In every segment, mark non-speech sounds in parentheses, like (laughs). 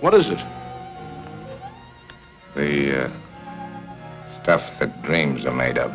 What is it? The uh, stuff that dreams are made of.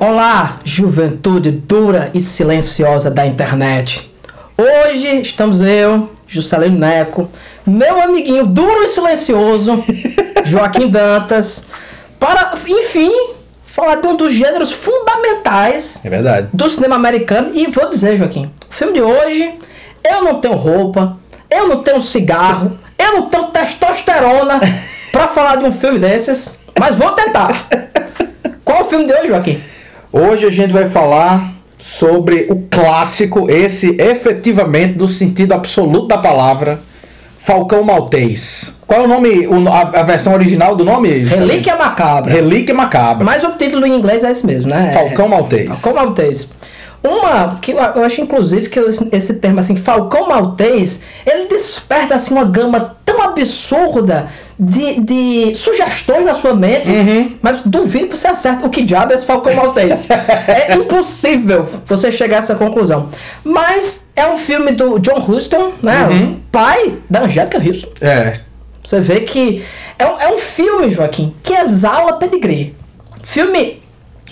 Olá, juventude dura e silenciosa da internet. Hoje estamos eu, Juscelino Neco, meu amiguinho duro e silencioso, (laughs) Joaquim Dantas, para, enfim, falar de um dos gêneros fundamentais É verdade. do cinema americano. E vou dizer, Joaquim, o filme de hoje, eu não tenho roupa, eu não tenho cigarro, eu não tenho testosterona (laughs) para falar de um filme desses, mas vou tentar. (laughs) Qual é o filme de hoje, Joaquim? Hoje a gente vai falar sobre o clássico, esse efetivamente do sentido absoluto da palavra, Falcão Maltês. Qual é o nome, o- a, a versão original do nome? Relíquia Macabra. Relíquia Macabra. Mas o título em inglês é esse mesmo, né? Falcão É- Maltês. Falcão Maltês. Uma que eu, acho inclusive que esse, termo assim, Falcão Maltês, ele desperta assim uma gama tão absurda de, de sugestões na sua mente, Uhum. mas duvido que você acerte o que diabo é esse Falcão Maltês. é (laughs) impossível você chegar a essa conclusão. Mas é um filme do John Huston, né? Uhum. Pai da Angélica Houston. É. Você vê que é um, é um filme, Joaquim, que exala pedigree. Filme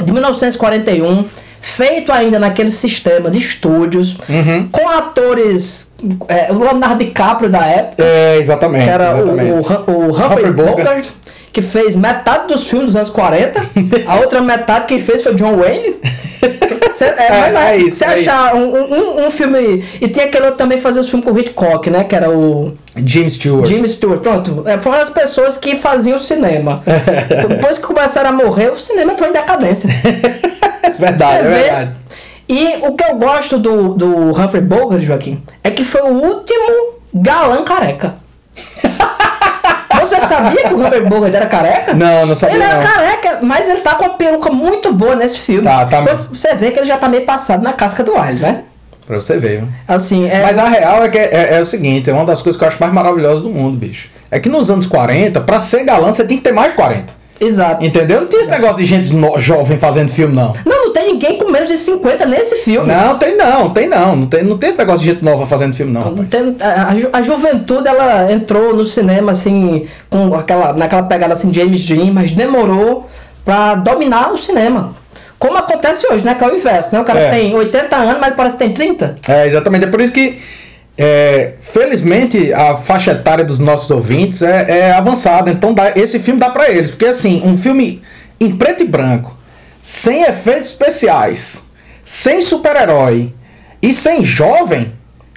de 1941, feito ainda naquele sistema de estúdios, Uhum. com atores. É, o Leonardo DiCaprio da época, É, exatamente. que era o, exatamente. o, Hum- o Humphrey Humphrey Bogart. Que fez metade dos filmes dos anos 40, a outra metade quem fez foi John Wayne. Cê, é, (laughs) É, mas é isso, Você é achar um, um, um filme. E tem aquele outro também que fazia os filmes com o Hitchcock, né? Que era o. Jim Stewart. Jimmy Stewart, pronto. É, foram as pessoas que faziam o cinema. (laughs) Depois que começaram a morrer, o cinema entrou em decadência. (laughs) verdade, é verdade. E o que eu gosto do, do Humphrey Bogart, Joaquim, é que foi o último galã careca. (laughs) Você sabia que o Humphrey Bogart era careca? Não, não sabia Ele era não. careca, mas ele tá com uma peruca muito boa nesse filme. Tá, tá Você- Você vê que ele já tá meio passado na casca do alho, né? Pra você ver. viu? Assim, é... Mas a real é que é, é o seguinte, é uma das coisas que eu acho mais maravilhosas do mundo, bicho. É que nos anos 40, pra ser galã, você tem que ter mais de 40. Exato. Entendeu? Não tinha esse negócio de gente no- jovem fazendo filme. Não, não tem ninguém com menos de 50 nesse filme. Não, tem não, tem não. Não tem, não tem esse negócio de gente nova fazendo filme, não. rapaz. Tem- a, a ju- a juventude ela entrou no cinema assim com aquela naquela pegada assim James Dean, mas demorou pra dominar o cinema. Como acontece hoje, né? Que é o inverso, né? O cara É. tem 80 anos, mas parece que tem 30. É, exatamente. É por isso que, é, felizmente, a faixa etária dos nossos ouvintes é, é avançada. Então, dá, esse filme dá pra eles. Porque, assim, um filme em preto e branco, sem efeitos especiais, sem super-herói e sem jovem,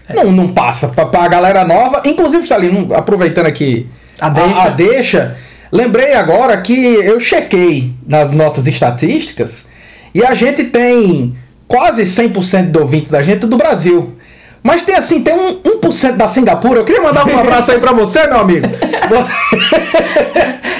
não, não passa pra, pra galera nova. Inclusive, Salim, aproveitando aqui A deixa. a deixa, lembrei agora que eu chequei nas nossas estatísticas e a gente tem quase 100% de ouvintes da gente do Brasil. Mas tem assim, tem um 1% da Singapura. Eu queria mandar um abraço aí pra você, meu amigo. (laughs)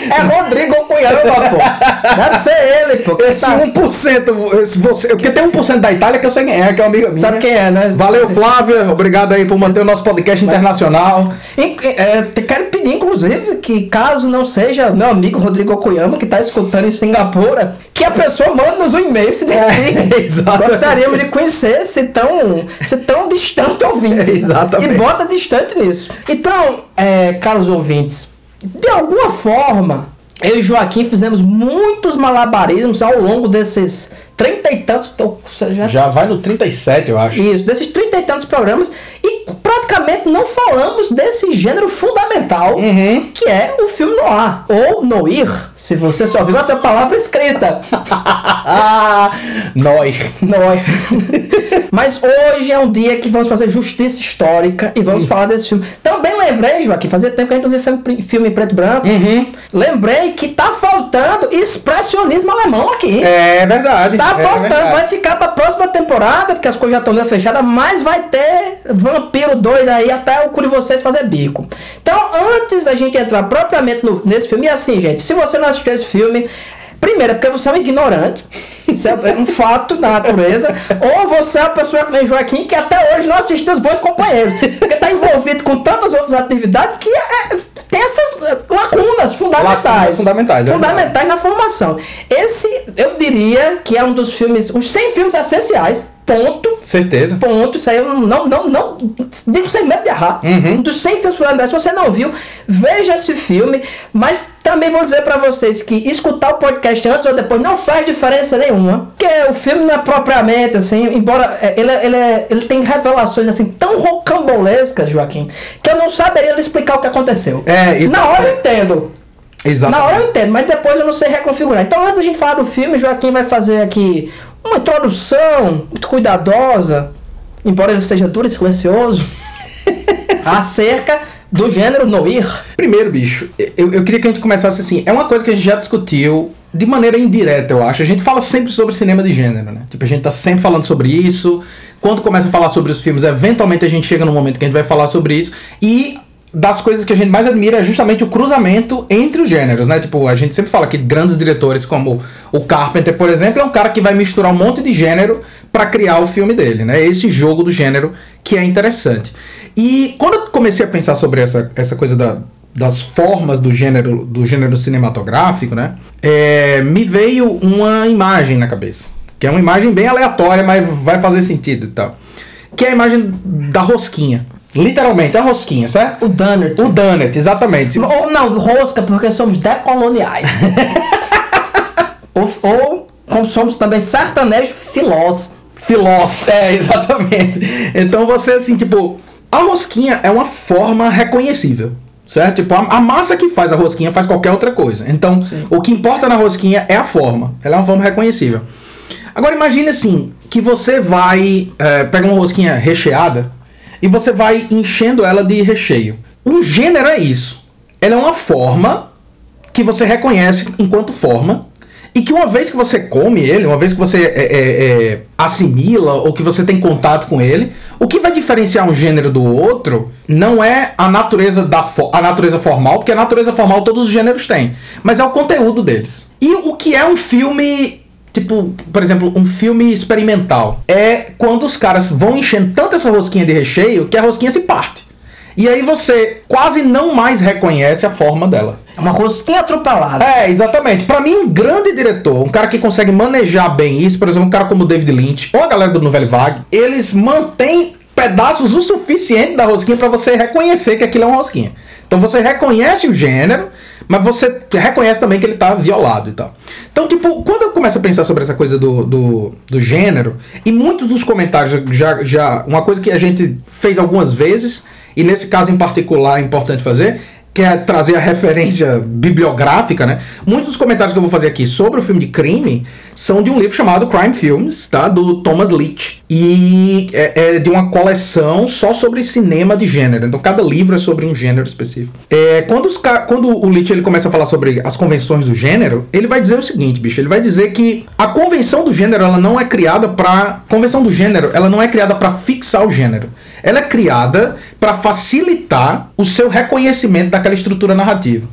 É Rodrigo Cunhama, pô. Deve ser ele, pô. Esse Tá- 1%, esse você, porque tem 1% da Itália que eu sei quem é, que é um amigo Sabe quem é, né? Valeu, Flávia. Obrigado aí por manter o nosso podcast internacional. É, quero pedir, inclusive, que caso não seja meu amigo Rodrigo Okuyama, que está escutando em Singapura, que a pessoa mande-nos um e-mail se identifique. (laughs) É. Gostaríamos de conhecer se tão, se tão distante ouvinte. (laughs) Exatamente. E bota distante nisso. Então, é, caros ouvintes, de alguma forma, eu e Joaquim fizemos muitos malabarismos ao longo desses trinta e tantos. seja, Já vai no 37, eu acho. isso, desses trinta e tantos programas e praticamente não falamos desse gênero fundamental Uhum. que é o filme noir ou noir, se você só viu essa palavra escrita. (laughs) Nós. Noir. Mas hoje é um dia que vamos fazer justiça histórica e vamos falar desse filme. Também lembrei, Joaquim, fazia tempo que a gente não via filme, filme preto e branco. Uhum. Lembrei que tá faltando expressionismo alemão aqui. É verdade. Tá é faltando, verdade. vai ficar pra próxima temporada, porque as coisas já estão meio fechadas, mas vai ter Vampiro 2 aí até o cu de vocês fazer bico. Então, antes da gente entrar propriamente no- nesse filme, e assim, gente, se você não assistiu esse filme, primeiro, é porque você é um ignorante, (laughs) isso é um fato da natureza, ou você é uma pessoa que nem Joaquim, que até hoje não assistiu os bons companheiros, porque tá envolvido com tantas outras atividades que é- tem essas eh, lacunas fundamentais. Lacunas fundamentais, é fundamentais na formação. Esse, eu diria que é um dos filmes, os 100 filmes essenciais, ponto. Certeza. Ponto, isso aí eu não, não, não, digo sem medo de errar. Uhum. Um dos 100 filmes fundamentais, se você não viu, veja esse filme, mas também vou dizer pra vocês que escutar o podcast antes ou depois não faz diferença nenhuma, porque o filme não é propriamente assim, embora é, ele, é- ele, é- ele tem revelações assim tão rocambolescas, Joaquim, que eu não saberia explicar o que aconteceu. É, isso- Na hora eu entendo. Exatamente. Na hora eu entendo, mas depois eu não sei reconfigurar. Então, antes da gente falar do filme, Joaquim vai fazer aqui uma introdução muito cuidadosa, embora ele seja duro e silencioso, (laughs) acerca do gênero noir. Primeiro, bicho, eu, eu queria que a gente começasse assim. É uma coisa que a gente já discutiu de maneira indireta, eu acho. A gente fala sempre sobre cinema de gênero, né? Tipo, a gente tá sempre falando sobre isso. Quando começa a falar sobre os filmes, eventualmente a gente chega num momento que a gente vai falar sobre isso. E das coisas que a gente mais admira é justamente o cruzamento entre os gêneros, né? Tipo, a gente sempre fala que grandes diretores como o Carpenter, por exemplo, é um cara que vai misturar um monte de gênero para criar o filme dele, né? Esse jogo do gênero que é interessante. E quando eu comecei a pensar sobre essa, essa coisa da, das formas do gênero do gênero cinematográfico, né? É, me veio uma imagem na cabeça, que é uma imagem bem aleatória, mas vai fazer sentido e tal. Que é a imagem da rosquinha. Literalmente, a rosquinha, certo? O Dunnert. O Donut, exatamente. Ou não, rosca, porque somos decoloniais. (laughs) ou, ou, como somos também sertanejos filós. Filós, (laughs) é, exatamente. Então você, assim, tipo, a rosquinha é uma forma reconhecível. Certo? Tipo, a, a massa que faz a rosquinha faz qualquer outra coisa. Então, o que importa na rosquinha é a forma. Ela é uma forma reconhecível. Agora imagine assim, que você vai. É, pega uma rosquinha recheada e você vai enchendo ela de recheio. O gênero é isso. Ela é uma forma que você reconhece enquanto forma e que uma vez que você come ele, uma vez que você é, é, é, assimila ou que você tem contato com ele, o que vai diferenciar um gênero do outro não é a natureza da a natureza formal, porque a natureza formal todos os gêneros têm, mas é o conteúdo deles. E o que é um filme Tipo, por exemplo, um filme experimental. É quando os caras vão enchendo tanto essa rosquinha de recheio que a rosquinha se parte. E aí você quase não mais reconhece a forma dela. É uma rosquinha atropelada. É, exatamente. Pra mim, um grande diretor, um cara que consegue manejar bem isso, por exemplo, um cara como o David Lynch, ou a galera do Nouvelle Vague, eles mantêm pedaços o suficiente da rosquinha pra você reconhecer que aquilo é uma rosquinha. Então você reconhece o gênero, mas você reconhece também que ele tá violado e tal. Então, tipo, quando eu começo a pensar sobre essa coisa do, do, do gênero, e muitos dos comentários já, já. Uma coisa que a gente fez algumas vezes, e nesse caso em particular é importante fazer, que é trazer a referência bibliográfica, né? Muitos dos comentários que eu vou fazer aqui sobre o filme de crime são de um livro chamado Crime Films, tá? Do Thomas Leach. E é, é de uma coleção só sobre cinema de gênero. Então cada livro é sobre um gênero específico. É, quando, os, quando o Leach ele começa a falar sobre as convenções do gênero, ele vai dizer o seguinte, bicho. Ele vai dizer que a convenção do gênero ela não é criada para convenção do gênero ela não é criada para fixar o gênero. Ela é criada para facilitar o seu reconhecimento daquela estrutura narrativa.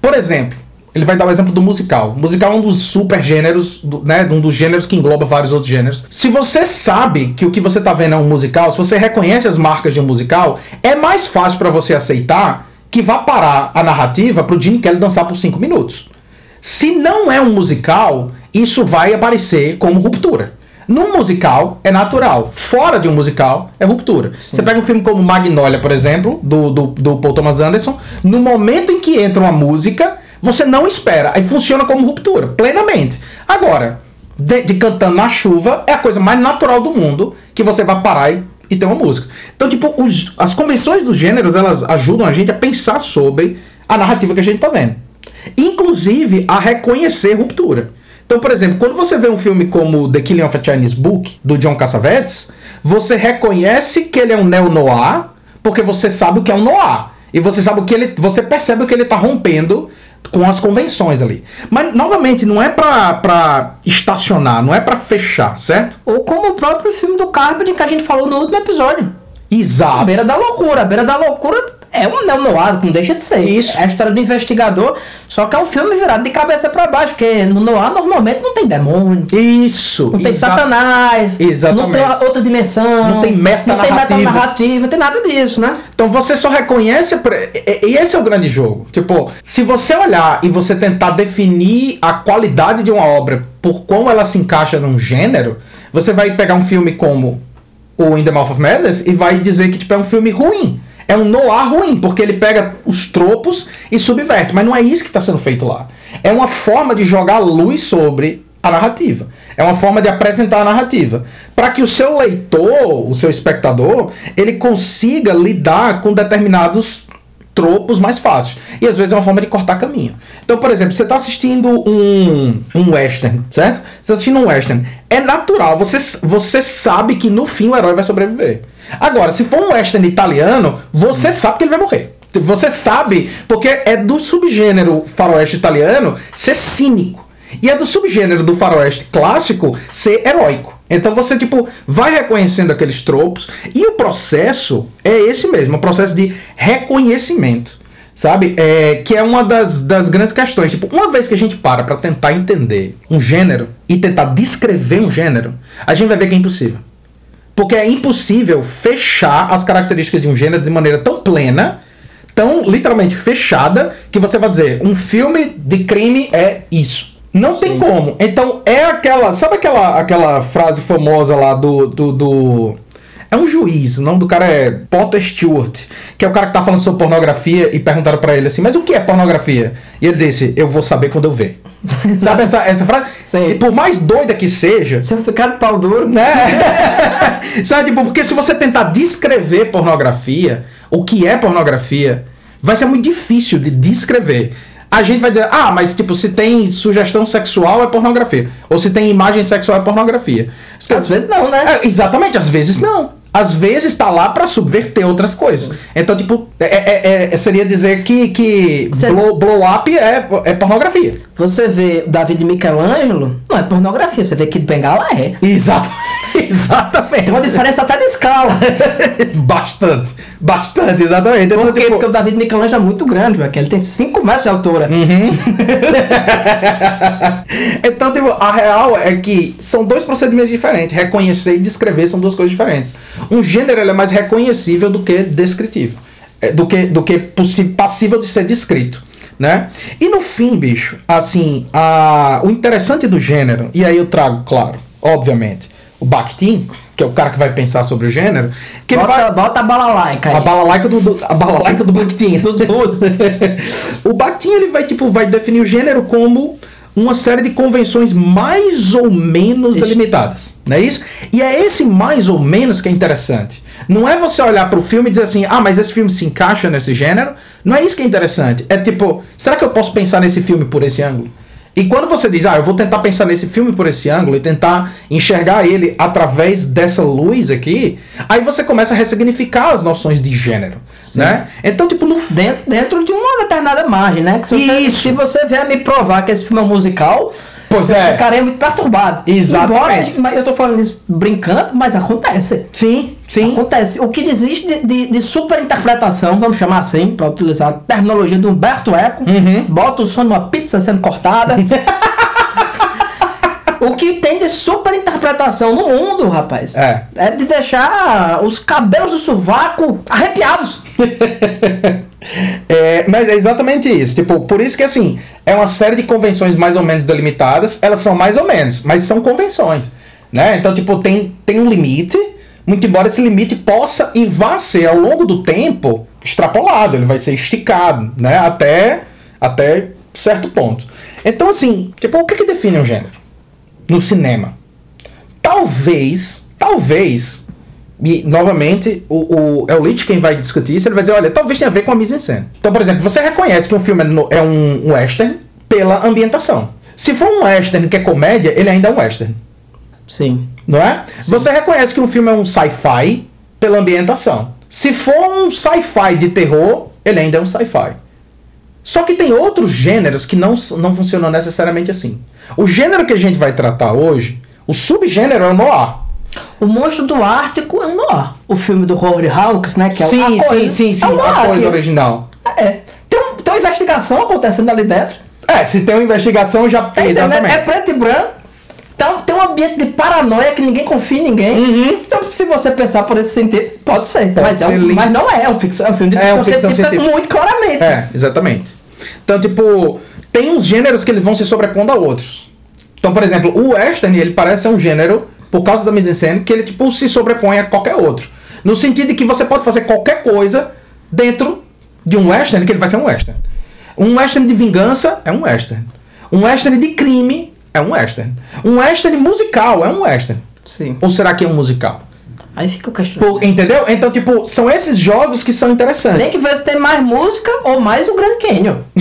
Por exemplo, ele vai dar o exemplo do musical. O musical é um dos super gêneros, né? Um dos gêneros que engloba vários outros gêneros. Se você sabe que o que você tá vendo é um musical, se você reconhece as marcas de um musical, é mais fácil para você aceitar que vá parar a narrativa pro Gene Kelly dançar por 5 minutos. Se não é um musical, isso vai aparecer como ruptura. Num musical é natural, fora de um musical é ruptura. Você pega um filme como Magnolia, por exemplo, do, do, do Paul Thomas Anderson, no momento em que entra uma música, você não espera, aí funciona como ruptura, plenamente. Agora, de, de cantando na chuva é a coisa mais natural do mundo que você vai parar e, e ter uma música. Então, tipo, os- as convenções dos gêneros elas ajudam a gente a pensar sobre a narrativa que a gente tá vendo inclusive a reconhecer ruptura. Então, por exemplo, quando você vê um filme como The Killing of a Chinese Book, do John Cassavetes, você reconhece que ele é um neo-noir, porque você sabe o que é um noir. E você sabe o que ele. Você percebe o que ele está rompendo com as convenções ali. Mas, novamente, não é pra, pra estacionar, não é pra fechar, certo? Ou como o próprio filme do Carpenter que a gente falou no último episódio. A Exato. beira da loucura. A beira da loucura é um neo-noir, não deixa de ser. Isso. É a história do investigador, só que é um filme virado de cabeça pra baixo, porque no noir normalmente não tem demônio, Isso. não tem exa- satanás, Exatamente. não tem outra dimensão, Não tem não tem metanarrativa. não tem nada disso, né? Então você só reconhece. E e esse é o grande jogo. Tipo, se você olhar e você tentar definir a qualidade de uma obra por como ela se encaixa num gênero, você vai pegar um filme como o In the Mouth of Madness e vai dizer que tipo, é um filme ruim. É um noir ruim, porque ele pega os tropos e subverte. Mas não é isso que está sendo feito lá. É uma forma de jogar luz sobre a narrativa. É uma forma de apresentar a narrativa. Para que o seu leitor, o seu espectador, ele consiga lidar com determinados tropos mais fáceis. E às vezes é uma forma de cortar caminho. Então, por exemplo, você está assistindo um, um western, certo? Você está assistindo um western. É natural, você, você sabe que no fim o herói vai sobreviver. Agora, se for um western italiano, você sabe que ele vai morrer. Você sabe, porque é do subgênero faroeste italiano ser cínico. E é do subgênero do faroeste clássico ser heróico. Então você, tipo, vai reconhecendo aqueles tropos. E o processo é esse mesmo, o processo de reconhecimento. Sabe? É, que é uma das, das grandes questões. Tipo, uma vez que a gente para pra tentar entender um gênero e tentar descrever um gênero, a gente vai ver que é impossível. Porque é impossível fechar as características de um gênero de maneira tão plena, tão literalmente fechada, que você vai dizer, um filme de crime é isso. Não tem como. Então é aquela. Sabe aquela, aquela frase famosa lá do. do, do- é um juiz, o nome do cara é Potter Stewart, que é o cara que tá falando sobre pornografia e perguntaram pra ele assim, mas o que é pornografia? E ele disse, eu vou saber quando eu ver. (laughs) Sabe essa, essa frase? Sei. E por mais doida que seja, Se eu ficar de pau duro, né? (laughs) Sabe, tipo, porque se você tentar descrever pornografia, o que é pornografia, vai ser muito difícil de descrever. A gente vai dizer, ah, mas tipo, se tem sugestão sexual é pornografia. Ou se tem imagem sexual é pornografia. às vezes não, né? É, exatamente, às vezes não. Às vezes tá lá pra subverter outras coisas. Então, tipo, é- é- é- seria dizer que, que Você- blow, blow up é, é pornografia. Você vê o Davi de Michelangelo, não é pornografia, você vê que Bengala é. Exato. (laughs) Exatamente. Tem uma diferença até de escala. (laughs) bastante. Bastante, exatamente. Então, Por quê? tipo, Porque o Davi de Michelangelo é muito grande, velho, ele tem 5 metros de altura. (laughs) então, tipo, a real é que são dois procedimentos diferentes. Reconhecer e descrever são duas coisas diferentes. Um gênero é mais reconhecível do que descritivo. É, Do que, do que passível de ser descrito. Né? E no fim, bicho, assim, a, o interessante do gênero, e aí eu trago, claro, obviamente, o Bakhtin, que é o cara que vai pensar sobre o gênero, que ele Bota, vai, bota a balalaica aí. a balalaica do, do, a balalaica (laughs) do Bakhtin. Dos russos. (laughs) o Bakhtin ele vai tipo vai definir o gênero como uma série de convenções mais ou menos Isso. delimitadas, não é isso? E é esse mais ou menos que é interessante. Não é você olhar para o filme e dizer assim, ah, mas esse filme se encaixa nesse gênero. Não é isso que é interessante. É tipo, será que eu posso pensar nesse filme por esse ângulo? E quando você diz, ah, eu vou tentar pensar nesse filme por esse ângulo e tentar enxergar ele através dessa luz aqui, aí você começa a ressignificar as noções de gênero, né? Então, tipo, no dentro, dentro de uma determinada margem, né? Que se você, Isso. se você vier me provar que esse filme é musical, Pois é. ficarei muito perturbado. Exatamente. Embora, mas eu tô falando isso brincando, mas acontece. Sim, sim. Acontece. O que existe de, de, de superinterpretação, vamos chamar assim, para utilizar a terminologia do Humberto Eco, Uhum. bota o som numa pizza sendo cortada. (laughs) o que tem de superinterpretação no mundo, rapaz, É. é de deixar os cabelos do sovaco arrepiados. (laughs) É, mas é exatamente isso. Tipo, por isso que assim, é uma série de convenções mais ou menos delimitadas. Elas são mais ou menos, mas são convenções. Né? Então, tipo, tem, tem um limite. Muito embora esse limite possa e vá ser ao longo do tempo extrapolado, ele vai ser esticado, né? Até, até certo ponto. Então, assim, tipo, o que, que define um gênero? No cinema. Talvez, talvez, e novamente, o, o, é o Leach quem vai discutir isso, ele vai dizer, olha, talvez tenha a ver com a mise-en-scène. Então, por exemplo, você reconhece que um filme é, no- é um, western pela ambientação. Se for um western que é comédia, ele ainda é um western, Sim. não é? Você reconhece que um filme é um sci-fi pela ambientação. Se for um sci-fi de terror, ele ainda é um sci-fi. Só que tem outros gêneros que não, não funcionam necessariamente assim. O gênero que a gente vai tratar hoje, o subgênero é o noir. O Monstro do Ártico é um noir. O filme do Howard Hawks, né? Que é sim, a sim, coisa, sim, sim, é um a coisa original. É. Tem, um- tem uma investigação acontecendo ali dentro. É, se tem uma investigação, já Tá? Exatamente. É preto e branco. Então tem um ambiente de paranoia que ninguém confia em ninguém. Uhum. Então, se você pensar por esse sentido, pode ser. mas, é ser um- lindo. mas não é, é um, ficção, é um filme de É ficção, um ficção científica, científica. muito claramente. É, exatamente. Então, tipo, tem uns gêneros que eles vão se sobrepondo a outros. Então, por exemplo, o western, ele parece ser um gênero, por causa da mise-en-scène, que ele, tipo, se sobrepõe a qualquer outro. No sentido de que você pode fazer qualquer coisa dentro de um western, que ele vai ser um western. Um western de vingança é um western. Um western de crime é um western. Um western musical é um western. Sim. Ou será que é um musical? Aí fica o questionamento. Entendeu? Então, tipo, são esses jogos que são interessantes. Tem que se tem mais música ou mais o Grand Canyon. (laughs)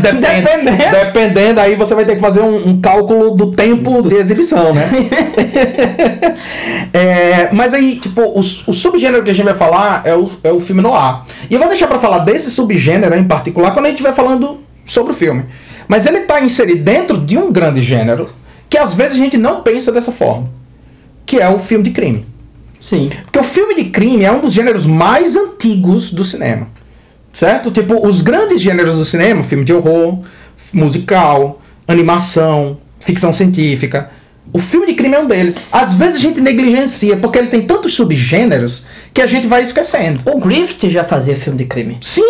Depende- Dependendo. Dependendo, aí você vai ter que fazer um, um cálculo do tempo de exibição, né? (laughs) É, mas aí, tipo, o, o subgênero que a gente vai falar é o, é o filme noir. E eu vou deixar pra falar desse subgênero em particular quando a gente estiver falando sobre o filme. Mas ele tá inserido dentro de um grande gênero que às vezes a gente não pensa dessa forma. Que é o filme de crime. Sim. Porque o filme de crime é um dos gêneros mais antigos do cinema. Certo? Tipo, os grandes gêneros do cinema, filme de horror, musical, animação, ficção científica. O filme de crime é um deles. Às vezes a gente negligencia, porque ele tem tantos subgêneros que a gente vai esquecendo. O Griffith já fazia filme de crime. Sim!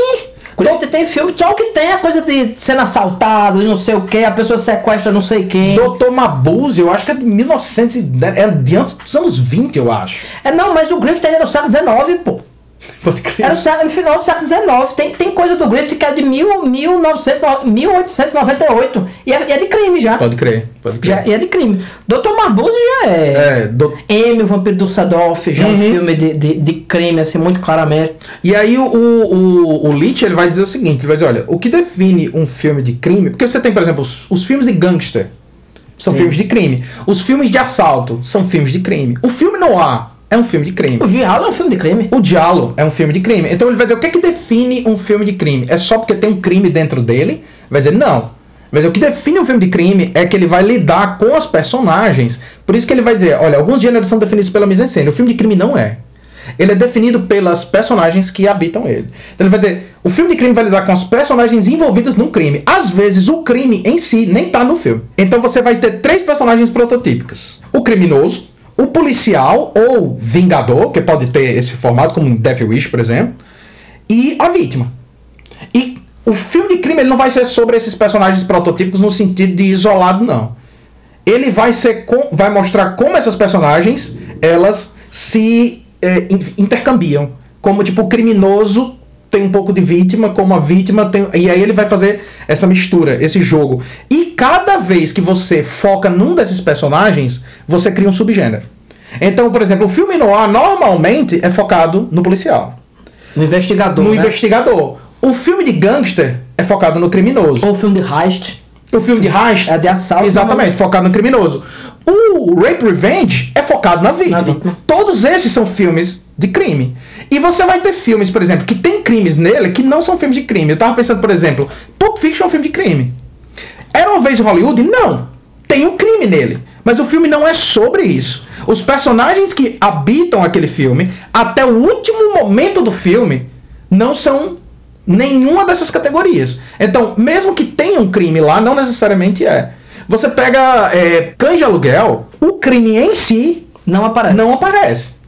O Griffith tem filme, só o que tem é a coisa de sendo assaltado, não sei o que, a pessoa sequestra não sei quem. Dr. Mabuse, eu acho que é de 1900, e- é de antes dos anos 20, eu acho. É não, mas o Griffith era no século XIX, pô. (laughs) Pode crer. Era no final do século XIX. Tem, tem coisa do Griffith que é de mil, 1900, 1898. E é, é de crime já. Pode crer, pode crer. já e é de crime. Dr. Mabuse já é. É, do- M, o Vampiro do Sadolf, já é um Uhum. filme de, de, de crime, assim, muito claramente. E aí o, o, o, o Leach ele vai dizer o seguinte, ele vai dizer, olha, o que define um filme de crime, porque você tem, por exemplo, os, os filmes de gangster, são Sim. filmes de crime. Os filmes de assalto são filmes de crime. O filme noir é um filme de crime. O Giallo é um filme de crime. O Diallo é um filme de crime. Então ele vai dizer, o que é que define um filme de crime? É só porque tem um crime dentro dele? Vai dizer, não. Dizer, o que define um filme de crime é que ele vai lidar com as personagens. Por isso que ele vai dizer, olha, alguns gêneros são definidos pela mise-en-scène. O filme de crime não é. Ele é definido pelas personagens que habitam ele. Então ele vai dizer, o filme de crime vai lidar com as personagens envolvidas no crime. Às vezes o crime em si nem tá no filme. Então você vai ter três personagens prototípicas. O criminoso, o policial ou vingador, que pode ter esse formato, como Death Wish, por exemplo, e a vítima. E o filme de crime ele não vai ser sobre esses personagens prototípicos no sentido de isolado, não. Ele vai ser com, vai mostrar como essas personagens elas se in- intercambiam. Como tipo o criminoso tem um pouco de vítima, como a vítima tem. E aí ele vai fazer essa mistura, esse jogo. E cada vez que você foca num desses personagens, você cria um subgênero. Então, por exemplo, o filme noir normalmente é focado no policial, No investigador, no né? investigador. O filme de gangster é focado no criminoso. Ou o filme de heist. O filme de heist É de assalto. Exatamente, focado no criminoso. O Rape Revenge é focado na vítima. Na vítima. Todos esses são filmes de crime. E você vai ter filmes, por exemplo, que tem crimes nele que não são filmes de crime. Eu tava pensando, por exemplo, Pulp Fiction é um filme de crime. Era uma vez em Hollywood? Não. Tem um crime nele. Mas o filme não é sobre isso. Os personagens que habitam aquele filme, até o último momento do filme, não são nenhuma dessas categorias. Então, mesmo que tenha um crime lá, não necessariamente é. Você pega é, Cães de Aluguel, o crime em si Não aparece. não aparece.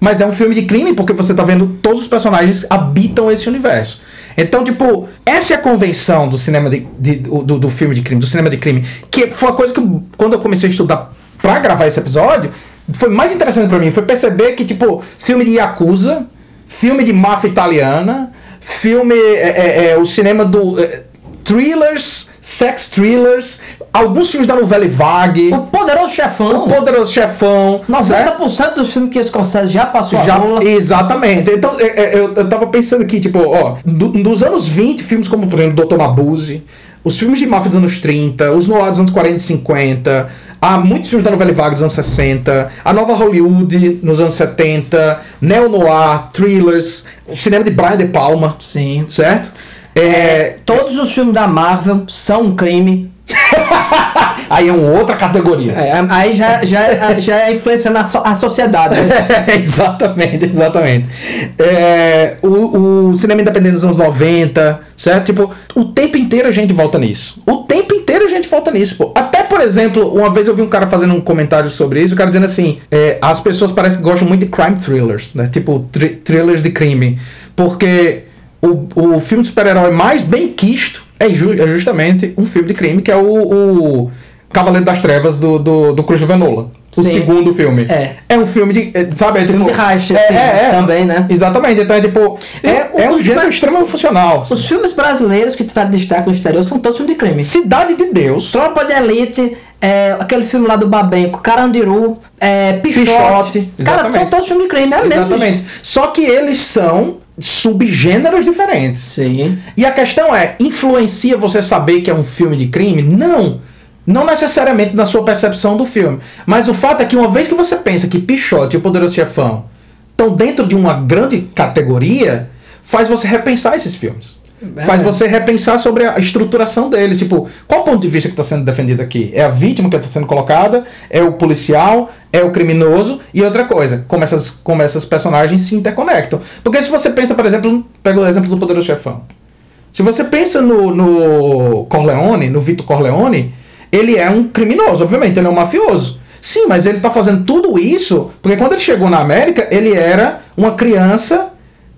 Mas é um filme de crime porque você tá vendo todos os personagens habitam esse universo. Então, tipo, essa é a convenção do cinema de, de- do, do filme de crime, do cinema de crime, que foi uma coisa que quando eu comecei a estudar pra gravar esse episódio, foi mais interessante pra mim, foi perceber que, tipo, filme de Yakuza, filme de máfia italiana, filme, é, é, é, o cinema do... é, thrillers, sex thrillers, alguns filmes da novela Vague, O Poderoso Chefão. o Poderoso Chefão, certo? 90% dos filmes que Scorsese já passou Já, exatamente. Então, é, é, eu, eu tava pensando aqui, tipo, ó, do- dos anos 20, filmes como, por exemplo, Dr. Mabuse, os filmes de máfia dos anos 30, os noir dos anos 40 e 50, há muitos filmes da novela vaga dos anos 60, a nova Hollywood nos anos 70, neo-noir, thrillers, o cinema de Brian De Palma, aí é uma outra categoria. É, aí já, já, já é influência na so, a sociedade. Né? (laughs) exatamente, exatamente. É, o, o cinema independente dos anos 90, certo? Tipo, o tempo inteiro a gente volta nisso. O tempo inteiro a gente volta nisso, pô. Até, por exemplo, uma vez eu vi um cara fazendo um comentário sobre isso, o cara dizendo assim, é, as pessoas parecem que gostam muito de crime thrillers, né? Tipo, thrillers de crime. Porque o, o filme de super-herói mais bem quisto é, ju é, justamente um filme de crime, que é o, o Cavaleiro das Trevas do, do, do Christopher Nolan. O Sim. segundo filme. É. É um filme de. é, Sabe? É, tipo, Filme de racha, é, assim, é, é. também, né? Exatamente. Então é tipo. É, é um gênero extremamente funcional. Os filmes brasileiros que tiveram destaque no exterior são todos filmes de crime. Cidade de Deus. Tropa de Elite, é, aquele filme lá do Babenco, Carandiru, é, Pichote. Pichote, Cara, são todos filmes de crime, é mesmo. Exatamente. Só que eles são subgêneros diferentes. Sim. E a questão é, influencia você saber que é um filme de crime? Não. Não necessariamente na sua percepção do filme. Mas o fato é que uma vez que você pensa que Pichote e o Poderoso Chefão estão dentro de uma grande categoria, faz você repensar esses filmes. Faz você repensar sobre a estruturação deles. Tipo, qual o ponto de vista que está sendo defendido aqui? É a vítima que está sendo colocada? É o policial? É o criminoso? E outra coisa, como essas, como essas personagens se interconectam. Porque se você pensa, por exemplo, pega o exemplo do Poderoso Chefão. Se você pensa no, no Corleone, no Vitor Corleone, ele é um criminoso, obviamente, ele é um mafioso. Sim, mas ele está fazendo tudo isso porque quando ele chegou na América, ele era uma criança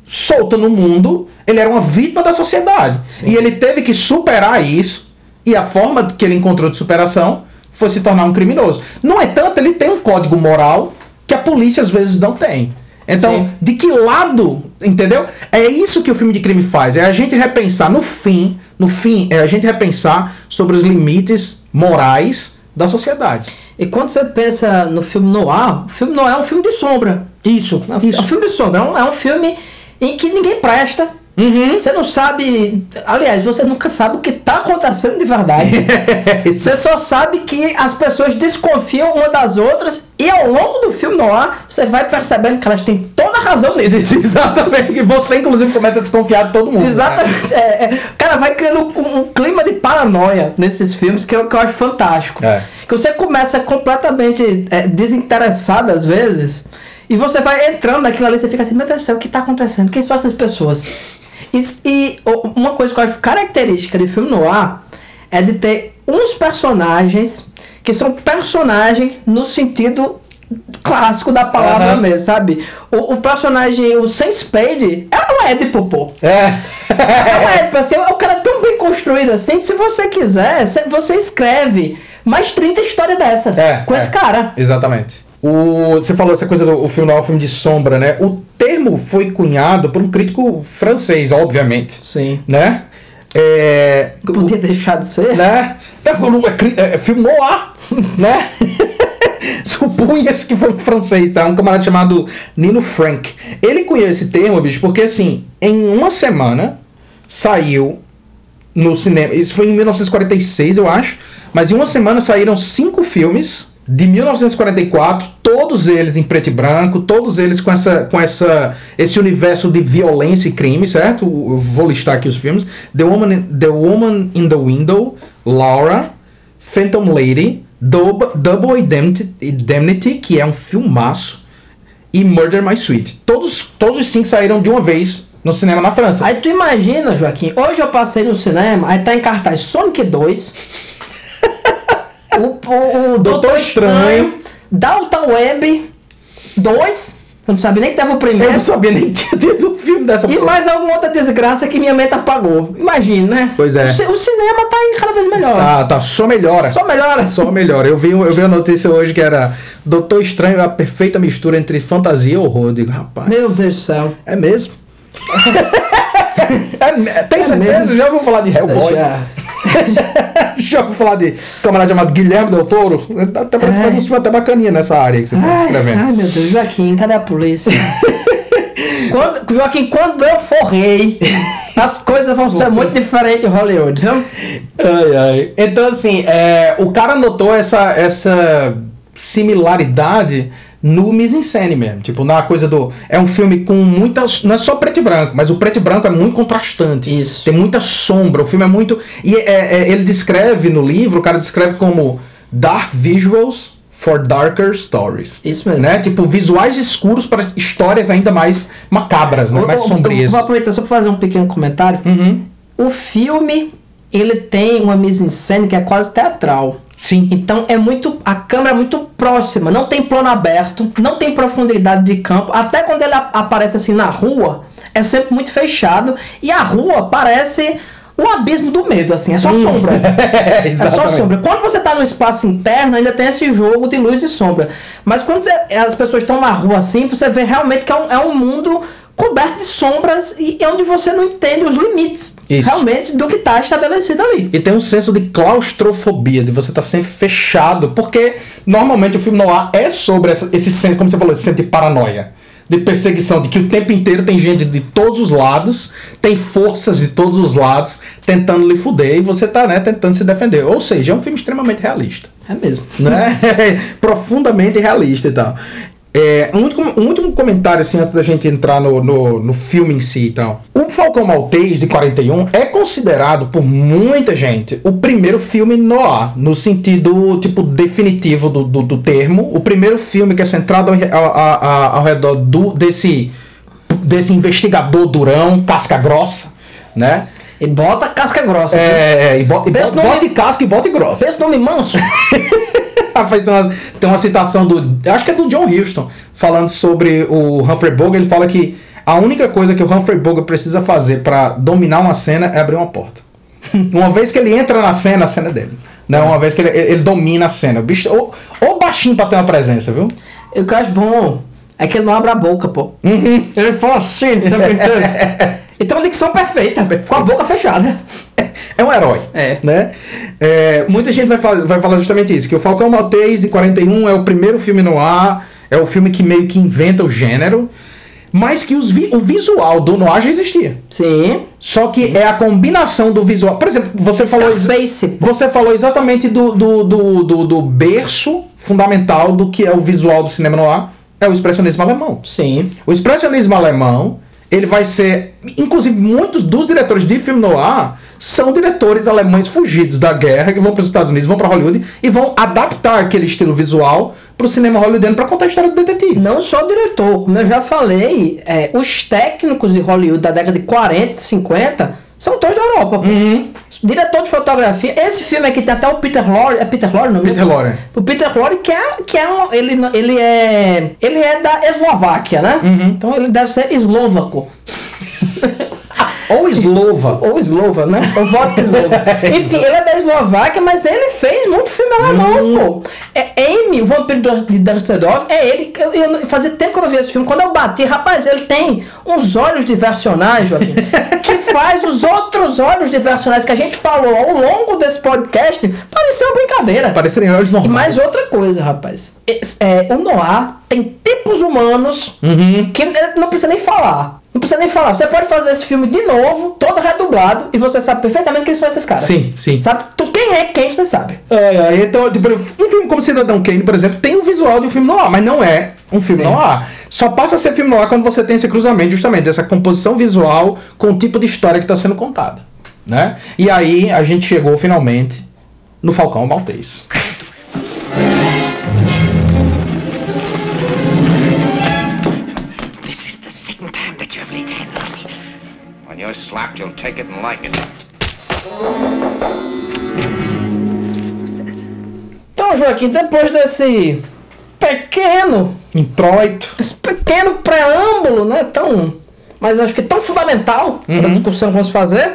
solta no mundo, ele era uma vítima da sociedade. E ele teve que superar isso, e a forma que ele encontrou de superação foi se tornar um criminoso. No entanto, ele tem um código moral que a polícia às vezes não tem. Então, Sim. de que lado, entendeu? É isso que o filme de crime faz, é a gente repensar no fim, no fim, é a gente repensar sobre os limites morais da sociedade. E quando você pensa no filme noir, o filme noir é um filme de sombra. Isso, É um, é um filme de sombra, é um, é um filme em que ninguém presta. Uhum. Você não sabe. Aliás, você nunca sabe o que está acontecendo de verdade. (laughs) você só sabe que as pessoas desconfiam uma das outras e ao longo do filme no ar você vai percebendo que elas têm toda a razão (laughs) nisso. Exatamente. E você, inclusive, começa a desconfiar de todo mundo. né? Exatamente. É, é, cara, vai criando um, um clima de paranoia nesses filmes que eu, que eu acho fantástico. É. Que você começa completamente é, desinteressado às vezes. E você vai entrando naquilo ali, você fica assim, meu Deus do céu, o que tá acontecendo? Quem são essas pessoas? E, e uma coisa que eu acho característica de filme no ar é de ter uns personagens que são personagens no sentido clássico da palavra Aham. mesmo, sabe? O, o personagem, o Sam Spade, é um Édipo, pô. É. É uma época, assim, o cara é tão bem construído assim, se você quiser, cê- você escreve mais 30 histórias dessas É, com é. esse cara. Exatamente. O, você falou essa coisa do o filme não filme de sombra, né? O termo foi cunhado por um crítico francês, obviamente. Sim. Né? É, Podia deixar de ser. né? É, é, é filme noir, né? (laughs) Supunha-se que foi um francês, tá? Um camarada chamado Nino Frank. Ele cunhou esse termo, bicho, porque assim, em uma semana saiu no cinema. Isso foi em 1946, eu acho. Mas em uma semana saíram cinco filmes de 1944, todos eles em preto e branco, todos eles com essa com essa esse universo de violência e crime, certo? Eu vou listar aqui os filmes: The Woman in, The Woman in the Window, Laura, Phantom Lady, Dub- Double Indemnity, Indemnity, que é um filmaço, e Murder My Sweet. Todos todos os cinco saíram de uma vez no cinema na França. Aí tu imagina, Joaquim, hoje eu passei no cinema, aí tá em cartaz Sonic 2, o, o, Doutor Estranho, Downtown Web 2, eu não sabia nem que tava o Eu primeiro, não sabia nem que tinha tido um filme dessa e porra. mais alguma outra desgraça que minha mente apagou. Imagina, né? Pois é. O, o cinema tá indo cada vez melhor. Ah, tá, só melhora. Só melhora. Só melhora. Eu vi, eu vi a notícia hoje que era Doutor Estranho é a perfeita mistura entre fantasia e horror. Eu digo, rapaz. Meu Deus do céu. É mesmo? (laughs) é, me- tem certeza? mesmo? Já ouviu falar de Hellboy? Já. (laughs) Já ouviu falar de camarada chamado Guilherme Del Toro? Até parece que faz um filme até bacaninha nessa área que você tá Ai, escrevendo. ai, meu Deus, Joaquim, cadê a polícia? (laughs) quando, Joaquim, quando eu for rei, as coisas vão ser muito diferentes em Hollywood, viu? Ai, ai. Então, assim, é, o cara notou essa, essa similaridade no mise-en-scène mesmo. Tipo, na coisa do... É um filme com muitas... Não é só preto e branco, mas o preto e branco é muito contrastante. Isso. Tem muita sombra. O filme é muito... E é- é- ele descreve no livro, o cara descreve como Dark Visuals for Darker Stories. Isso mesmo. Né? Tipo, visuais escuros para histórias ainda mais macabras, né? Mais eu- sombrias. Eu vou aproveitar só pra fazer um pequeno comentário. Uhum. O filme, ele tem uma mise-en-scène que é quase teatral. Sim. Então é muito. A câmera é muito próxima, não tem plano aberto, não tem profundidade de campo. Até quando ele aparece assim na rua, é sempre muito fechado. E a rua parece o abismo do medo, assim, é só sombra. (laughs) É, É só sombra. Quando você tá no espaço interno, ainda tem esse jogo de luz e sombra. Mas quando você- as pessoas estão na rua assim, você vê realmente que é um, é um mundo coberto de sombras e é onde você não entende os limites Isso. realmente do que está estabelecido ali. E tem um senso de claustrofobia, de você estar sempre fechado, porque normalmente o filme noir é sobre essa- esse senso, como você falou, esse senso de paranoia, de perseguição, de que o tempo inteiro tem gente de todos os lados, tem forças de todos os lados tentando lhe fuder e você tá, né, tentando se defender. Ou seja, é um filme extremamente realista É mesmo. né? (laughs) Profundamente realista e tal. É, um, último, um último comentário, assim, antes da gente entrar no, no, no filme em si e tal. O Falcão Maltês, de 41, é considerado por muita gente o primeiro filme noir, no sentido, tipo, definitivo do, do, do termo. O primeiro filme que é centrado ao, ao, ao- ao redor do, desse, desse investigador durão, casca grossa, né? E bota casca grossa. viu? É, e bota, e bota, no- bota casca e bota grossa. Pensa nome manso. (laughs) Rapaz, tem uma, tem uma citação do. Acho que é do John Huston, falando sobre o Humphrey Bogart. Ele fala que a única coisa que o Humphrey Bogart precisa fazer pra dominar uma cena é abrir uma porta. (laughs) uma vez que ele entra na cena, a cena é dele. Né? Uma vez que ele, ele domina a cena. O bicho, ou, ou baixinho pra ter uma presença, viu? O que eu acho bom é que ele não abre a boca, pô. Uhum. Ele fala assim, o (laughs) tempo inteiro. Então dicção perfeita, com a boca fechada. É um herói. É. Né? É, muita gente vai falar, vai falar justamente isso: que o Falcão Maltês de 41 é o primeiro filme no ar, é o filme que meio que inventa o gênero, mas que vi- o visual do noir já existia. Sim. Só que é a combinação do visual. Por exemplo, você falou, você falou exatamente do, do, do, do, do berço fundamental do que é o visual do cinema noir, é o expressionismo alemão. Sim. O expressionismo alemão, ele vai ser. Inclusive, muitos dos diretores de filme noir são diretores alemães fugidos da guerra, que vão para os Estados Unidos, vão para Hollywood e vão adaptar aquele estilo visual para o cinema hollywoodiano para contar a história do detetive. Não só o diretor, como eu já falei, é, os técnicos de Hollywood da década de 40 e 50 são todos da Europa. Uhum. Diretor de fotografia, esse filme aqui tem até o Peter Lorre, é Peter Lorre, não Peter Lorre. O Peter Lorre que é, que é um, ele, ele é, ele é da Eslováquia, né? Uhum. Então ele deve ser eslovaco. (laughs) Ou Slova. Ou eslova, né? Ou vodka eslova. (laughs) Enfim, ele é da Eslováquia, mas ele fez muito filme alemão, pô. É Amy, o vampiro de Dusseldorf, é ele. Eu, eu, fazia tempo que eu não vi esse filme. Quando eu bati, rapaz, ele tem uns olhos diversionais, Joaquim, (laughs) que faz os outros olhos diversionais que a gente falou ao longo desse podcast parecer uma brincadeira. Parecerem olhos E normais. mais outra coisa, rapaz. Esse- é, o Noir tem tipos humanos Uhum. que ele não precisa nem falar. Não precisa nem falar. Você pode fazer esse filme de novo, todo redublado, e você sabe perfeitamente quem são esses caras. Sim, sim. Sabe tu, quem é quem, você sabe. É, é, então, tipo, um filme como Cidadão Kane, por exemplo, tem o visual de um filme noir, mas não é um filme Sim. noir. Só passa a ser filme noir quando você tem esse cruzamento, justamente, dessa composição visual com o tipo de história que está sendo contada. Né? E aí a gente chegou finalmente no Falcão Maltês. Slapped, you'll take it and like it. Então, Joaquim, depois desse pequeno, Introito. esse pequeno preâmbulo, né? Tão. Mas acho que tão fundamental para a discussão que vamos fazer.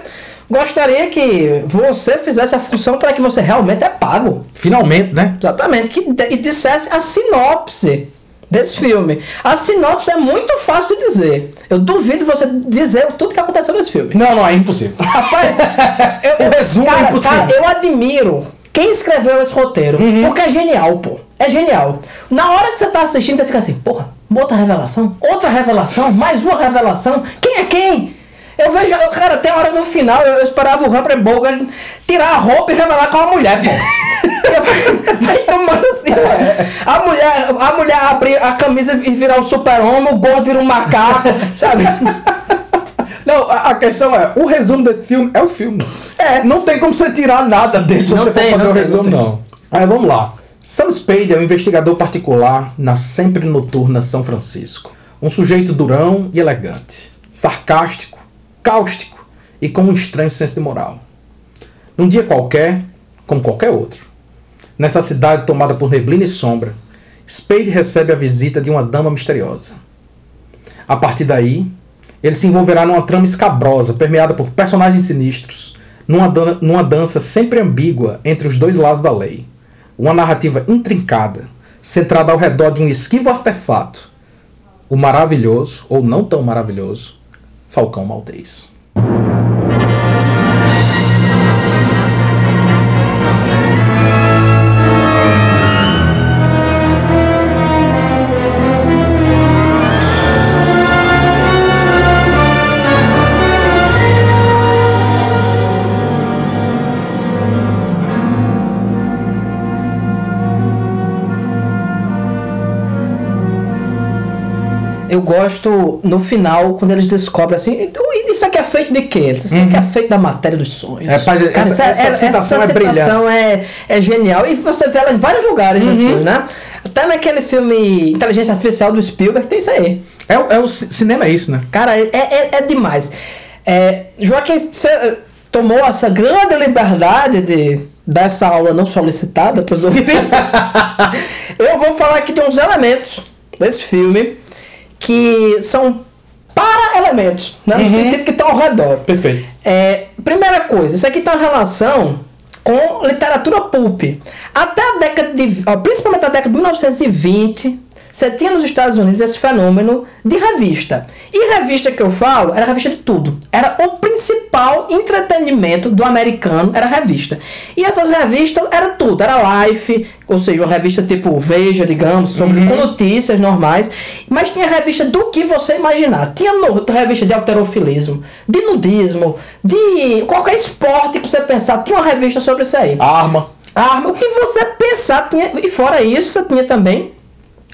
Gostaria que você fizesse a função para que você realmente é pago. Finalmente, né? Exatamente, que e dissesse a sinopse desse filme. A sinopse é muito fácil de dizer. Eu duvido você dizer tudo que aconteceu nesse filme. Não, não, é impossível. Rapaz, (laughs) eu, O resumo é cara, impossível. cara, eu admiro quem escreveu esse roteiro. Porque é genial, pô. É genial. Na hora que você tá assistindo, você fica assim, porra, outra revelação? Outra revelação? Mais uma revelação? Quem é quem? Eu vejo, cara, tem hora no final, eu, eu esperava o Humphrey Bogart tirar a roupa e revelar com a mulher, pô. (laughs) Vai tomando assim, ó. a mulher, a mulher abrir a camisa e virar o super-homem, o gordo vira um macaco, sabe? Não, a, a questão é, o resumo desse filme é o filme. É. Não tem como você tirar nada dele se Não você tem, for fazer não o tem, resumo, não não. Aí vamos lá. Sam Spade é um investigador particular na sempre noturna São Francisco. Um sujeito durão e elegante, sarcástico, cáustico e com um estranho senso de moral. Num dia qualquer, como qualquer outro, nessa cidade tomada por neblina e sombra, Spade recebe a visita de uma dama misteriosa. A partir daí, ele se envolverá numa trama escabrosa, permeada por personagens sinistros, numa, dan numa dança sempre ambígua entre os dois lados da lei. Uma narrativa intrincada, centrada ao redor de um esquivo artefato, o maravilhoso, ou não tão maravilhoso, Falcão Maltês. Gosto no final, quando eles descobrem assim, então, isso aqui é feito de quê? Isso aqui é feito da matéria dos sonhos. É, Cara, essa, essa citação é citação brilhante. é, é genial. E você vê ela em vários lugares depois, né? Até naquele filme Inteligência Artificial do Spielberg tem isso aí. É, o- é o ci- cinema, é isso, né? Cara, é, é, é demais. É, Joaquim, você tomou essa grande liberdade de dar essa aula não solicitada para os ouvintes. (laughs) Eu vou falar aqui de uns elementos desse filme que são para-elementos, né? no sentido que estão ao redor. Perfeito. É, primeira coisa, isso aqui tem uma relação com literatura pulp. Até a década de. ó, Principalmente a década de 1920, você tinha nos Estados Unidos esse fenômeno de revista. E revista que eu falo era revista de tudo. Era o principal entretenimento do americano, era revista. E essas revistas era tudo, era Life, ou seja, uma revista tipo Veja, digamos, sobre com notícias normais. Mas tinha revista do que você imaginar. Tinha no, revista de alterofilismo, de nudismo, de qualquer esporte que você pensar, tinha uma revista sobre isso aí. Arma. Arma, o que você pensar tinha. E fora isso, você tinha também.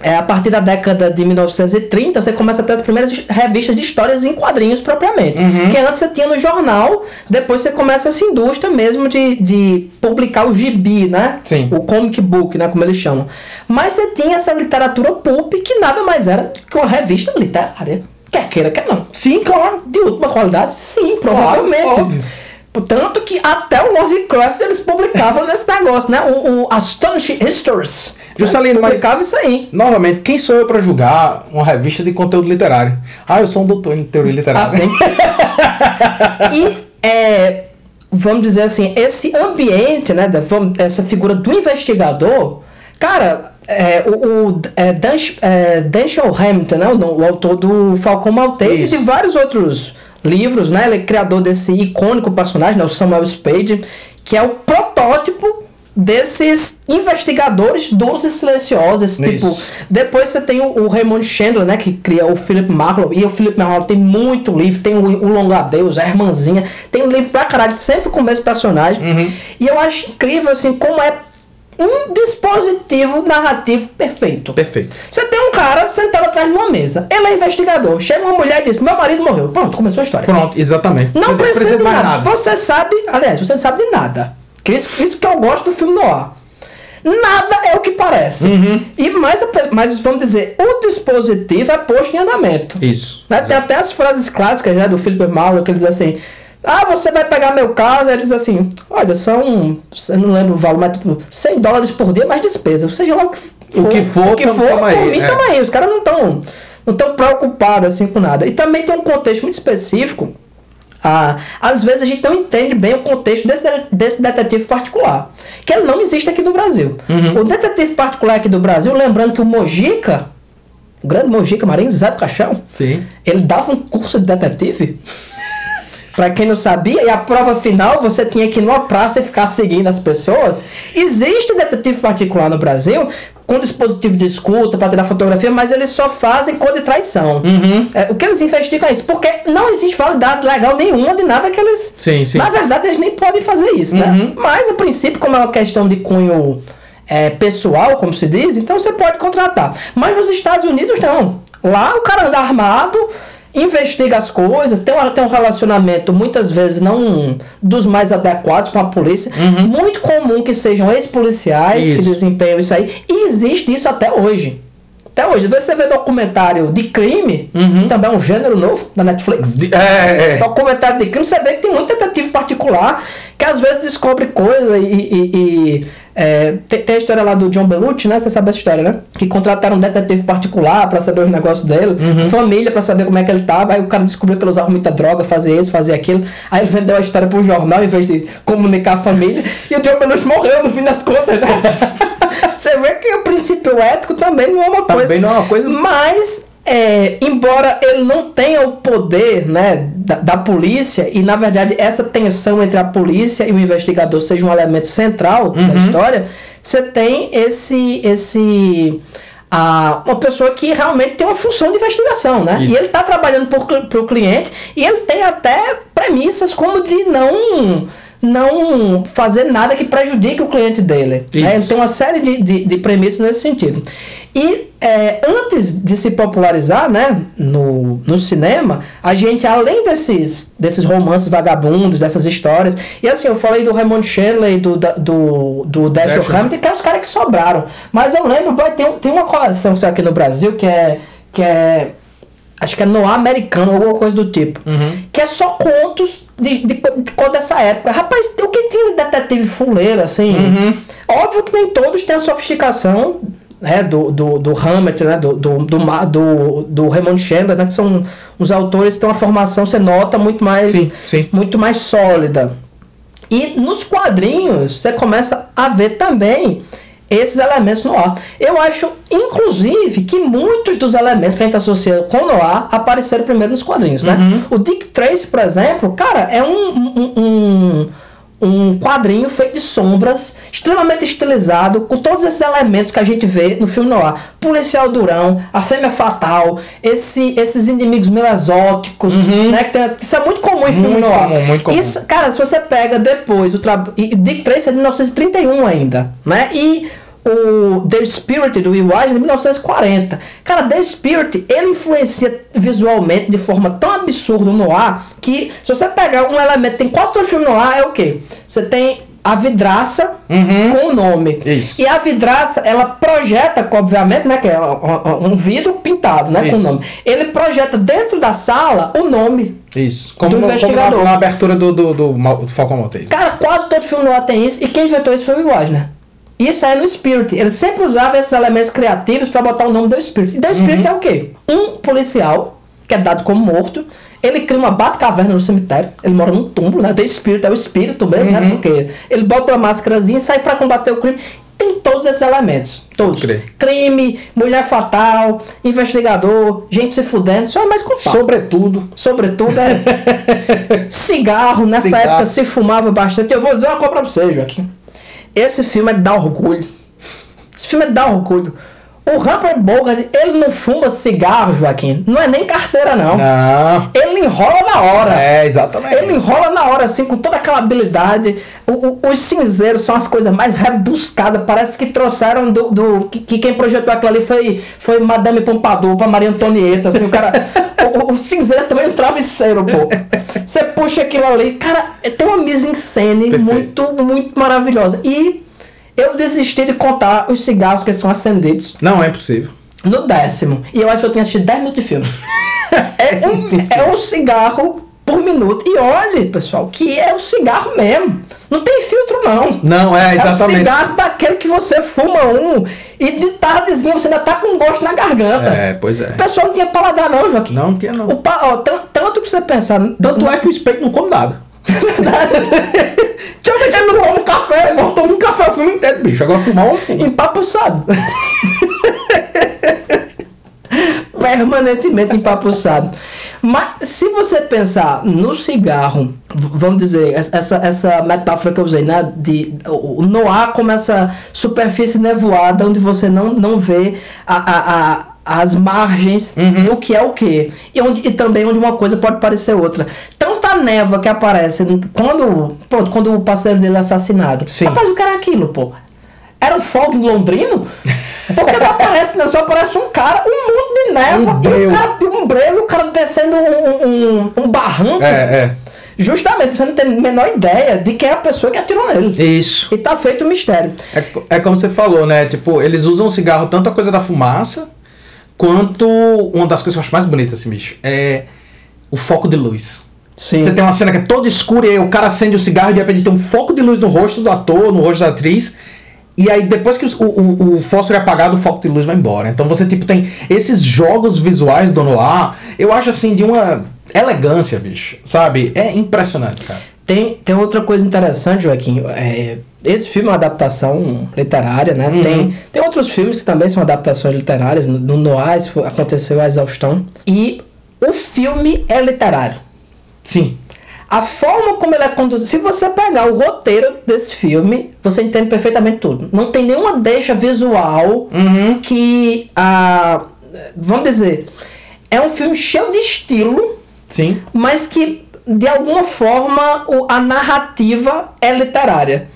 É, a partir da década de 1930, você começa a ter as primeiras revistas de histórias em quadrinhos propriamente. Que antes você tinha no jornal, depois você começa essa indústria mesmo de, de publicar o gibi, né? Sim. O comic book, né? Como eles chamam. Mas você tinha essa literatura pulp que nada mais era que uma revista literária. Quer queira, quer não. Sim, claro. De última qualidade? Sim, provavelmente. óbvio. Tanto que até o Lovecraft eles publicavam (laughs) nesse negócio, né? O, o Astonishing Histories. Juscelino, mas- publicava isso aí. Novamente, quem sou eu pra julgar uma revista de conteúdo literário? Ah, eu sou um doutor em teoria literária. Assim. (laughs) e é, vamos dizer assim, esse ambiente, né? da- essa figura do investigador, cara, é, o, o é, Dan, é, Denzel Hamilton, né, o, o autor do Falcão Maltese Isso. e de vários outros livros, né? Ele é criador desse icônico personagem, né, o Samuel Spade, que é o protótipo desses investigadores duros e silenciosos, esse tipo Isso. depois você tem o, o Raymond Chandler, né, que cria o Philip Marlowe, e o Philip Marlowe tem muito livro, tem o, o Longadeus, a Irmãzinha, tem um livro pra caralho, sempre com o mesmo personagem. E eu acho incrível, assim, como é um dispositivo narrativo perfeito. Perfeito. Você tem um cara sentado atrás de uma mesa, ele é investigador, chega uma mulher e diz, meu marido morreu. Pronto, começou a história. Pronto, exatamente. Não precisa, de mais nada. Você sabe, aliás, você não sabe de nada. Que Isso, isso que eu gosto do filme noir. Nada é o que parece. Uhum. E mais, mais, vamos dizer, o dispositivo é posto em andamento. Isso. Né? Tem até as frases clássicas né, do Philip Marlowe que ele diz assim: Ah, você vai pegar meu caso? Aí ele diz assim: Olha, são. Eu não lembro o valor, mas tipo, 100 dólares por dia mais despesa. Seja lá o que for. O que for, o que for tamo aí, por mim, é. tamo aí. Os caras não estão não tão preocupados assim com nada. E também tem um contexto muito específico. Ah, às vezes a gente não entende bem o contexto desse, de- desse detetive particular. Que ele não existe aqui no Brasil. Uhum. O detetive particular aqui do Brasil, lembrando que o Mojica, o grande Mojica Marinho Zé do Caixão, Sim. ele dava um curso de detetive. Pra quem não sabia, e a prova final você tinha que ir numa praça e ficar seguindo as pessoas. Existe detetive particular no Brasil com dispositivo de escuta para tirar fotografia, mas eles só fazem cor de traição. Uhum. É, o que eles investigam é isso, porque não existe validade legal nenhuma de nada que eles. Sim, sim. Na verdade, eles nem podem fazer isso, Uhum. né? Mas, a princípio, como é uma questão de cunho é, pessoal, como se diz, então você pode contratar. Mas nos Estados Unidos, não. Lá o cara anda armado, investiga as coisas, tem um, tem um relacionamento muitas vezes não dos mais adequados com a polícia. Muito comum que sejam ex-policiais que desempenham isso aí. E existe isso até hoje. Até hoje. Você vê documentário de crime, que também é um gênero novo da Netflix. De- É, é. Documentário de crime, você vê que tem muito detetive particular que às vezes descobre coisa e. e- e, é, tem, tem a história lá do John Belushi, né? Você sabe essa história, né? Que contrataram um detetive particular pra saber os negócios dele, família pra saber como é que ele tava. Aí o cara descobriu que ele usava muita droga, fazia isso, fazia aquilo. Aí ele vendeu a história pro jornal em vez de comunicar a família. e o John Belushi morreu no fim das contas, né? (laughs) Você vê que o princípio ético também não é uma Também coisa. não é uma coisa- Mas, é, embora ele não tenha o poder né, da, da polícia, e na verdade essa tensão entre a polícia e o investigador seja um elemento central da Uhum. história, você tem esse. esse a, uma pessoa que realmente tem uma função de investigação, né? Isso. E ele está trabalhando para o cliente e ele tem até premissas como de não não fazer nada que prejudique o cliente dele. Né? Tem uma série de, de, de premissas nesse sentido. E é, antes de se popularizar né, no, no cinema, a gente, além desses, desses romances vagabundos, dessas histórias, e assim, eu falei do Raymond e do, do, do Dashiell. Hammett, que é os caras que sobraram. Mas eu lembro, boy, tem, tem uma coleção que saiu aqui no Brasil que é. Que é acho que é Noir americano, alguma coisa do tipo. Que é só contos de, de, de cor dessa época. Rapaz, o que tinha de detetive fuleiro, assim? Óbvio que nem todos têm a sofisticação né, do, do, do Hammett, né, do, do, do, do, do Raymond Chandler, né, que são os autores que têm uma formação, você nota, muito mais, Sim, sim. muito mais sólida. E nos quadrinhos você começa a ver também esses elementos no ar. Eu acho, inclusive, que muitos dos elementos que a gente associa com o noir apareceram primeiro nos quadrinhos, né? O Dick Tracy, por exemplo, cara, é um, um, um, um quadrinho feito de sombras, extremamente estilizado, com todos esses elementos que a gente vê no filme noir. Policial durão, a fêmea fatal, esse, esses inimigos meio exóticos, né? Que tem- isso é muito comum em filme Muito noir. comum, muito comum. Isso, cara, se você pega depois o trabalho. Dick Tracy é de 1931 ainda, né? E o The Spirit do Will Eisner de 1940. Cara, The Spirit, ele influencia visualmente de forma tão absurda no ar que se você pegar um elemento, tem quase todo filme no ar, é o quê? Você tem a vidraça com o nome. Isso. E a vidraça, ela projeta, obviamente, né? Que é um, vidro pintado, né? Com o Isso. nome. Ele projeta dentro da sala o nome. Isso. Como, Do no- como na, investigador. na abertura do, do, do, do Falcão Maltese. Cara, quase todo filme noir tem isso. E quem inventou isso foi o Eisner. Isso aí é no Spirit. Ele sempre usava esses elementos criativos pra botar o nome do Spirit. E The Spirit é o quê? Um policial que é dado como morto. Ele cria uma bate-caverna no cemitério. Ele mora num túmulo, né? The Spirit é o espírito mesmo, né? Porque ele bota uma máscarazinha e sai pra combater o crime. Tem todos esses elementos. Todos. Crime, mulher fatal, investigador, gente se fudendo. Só é mais com pau. Sobretudo. Sobretudo é (laughs) cigarro, nessa Cigarro. época se fumava bastante. Eu vou dizer uma coisa pra você, Joaquim. Esse filme é de dar orgulho. Esse filme é de dar orgulho. O Humphrey Bogart, ele não fuma cigarro, Joaquim. Não é nem carteira, não. Não. Ele enrola na hora. É, exatamente. Ele enrola na hora, assim, com toda aquela habilidade. O- o- os cinzeiros são as coisas mais rebuscadas. Parece que trouxeram do. do- que, que quem projetou aquilo ali foi, foi Madame Pompadour pra Maria Antonieta. Assim, o cara. (laughs) o, o- cinzeiro é também um travesseiro, pô. Você puxa aquilo ali. Cara, tem uma mise-en-scène Perfeito. muito, muito maravilhosa. E eu desisti de contar os cigarros que são acendidos Não é possível. no décimo. E eu acho que eu tinha assistido 10 minutos de filme. (laughs) é, um, é um cigarro por minuto. E olhe, pessoal, que é um cigarro mesmo. Não tem filtro, não. Não, é, É um exatamente. cigarro daquele que você fuma um e de tardezinha você ainda tá com gosto na garganta. É, pois é. O pessoal não tinha paladar, não, Joaquim. Não tinha, não. O pa- ó, tan- tanto que você pensar. Tanto é que o espelho não come nada. Deixa eu ver que não toma um café, Não toma um café o filme inteiro, bicho. Agora fumar um fumo. Empapuçado. Permanentemente empapuçado. Mas se você pensar no cigarro, vamos dizer, es- essa, essa metáfora que eu usei, né? De, o o noir como essa superfície nevoada onde você não, não vê a, a, a- as margens do que é o que. E, onde, e também onde uma coisa pode parecer outra. Tanta névoa que aparece quando, pronto, quando o parceiro dele é assassinado. Sim. Rapaz, o cara é aquilo, pô. Era um fogo em Londrino? Porque não aparece, não, só aparece um cara, um monte de névoa, Um e um breu. cara, um breu, o cara descendo um, um, um barranco. É, é. Justamente, você não tem a menor ideia de quem é a pessoa que atirou nele. Isso. E tá feito o mistério. É, é como você falou, né? Tipo, eles usam o cigarro tanto a coisa da fumaça, quanto uma das coisas que eu acho mais bonitas, assim, bicho, é o foco de luz. Sim. Você tem uma cena que é toda escura e aí o cara acende o cigarro e de repente tem um foco de luz no rosto do ator, no rosto da atriz. E aí depois que o, o, o fósforo é apagado, o foco de luz vai embora. Então você tipo tem esses jogos visuais do Noir, eu acho assim de uma elegância, bicho. Sabe? É impressionante, cara. Tem, tem outra coisa interessante, Joaquim. É, esse filme é uma adaptação literária, né? Uhum. Tem, tem outros filmes que também são adaptações literárias. No, no Noir aconteceu a exaustão. E o filme é literário. Sim. A forma como ele é conduzido. Se você pegar o roteiro desse filme, você entende perfeitamente tudo. Não tem nenhuma deixa visual Uhum. que. ah, vamos dizer. É um filme cheio de estilo, Sim. mas que de alguma forma o- a narrativa é literária.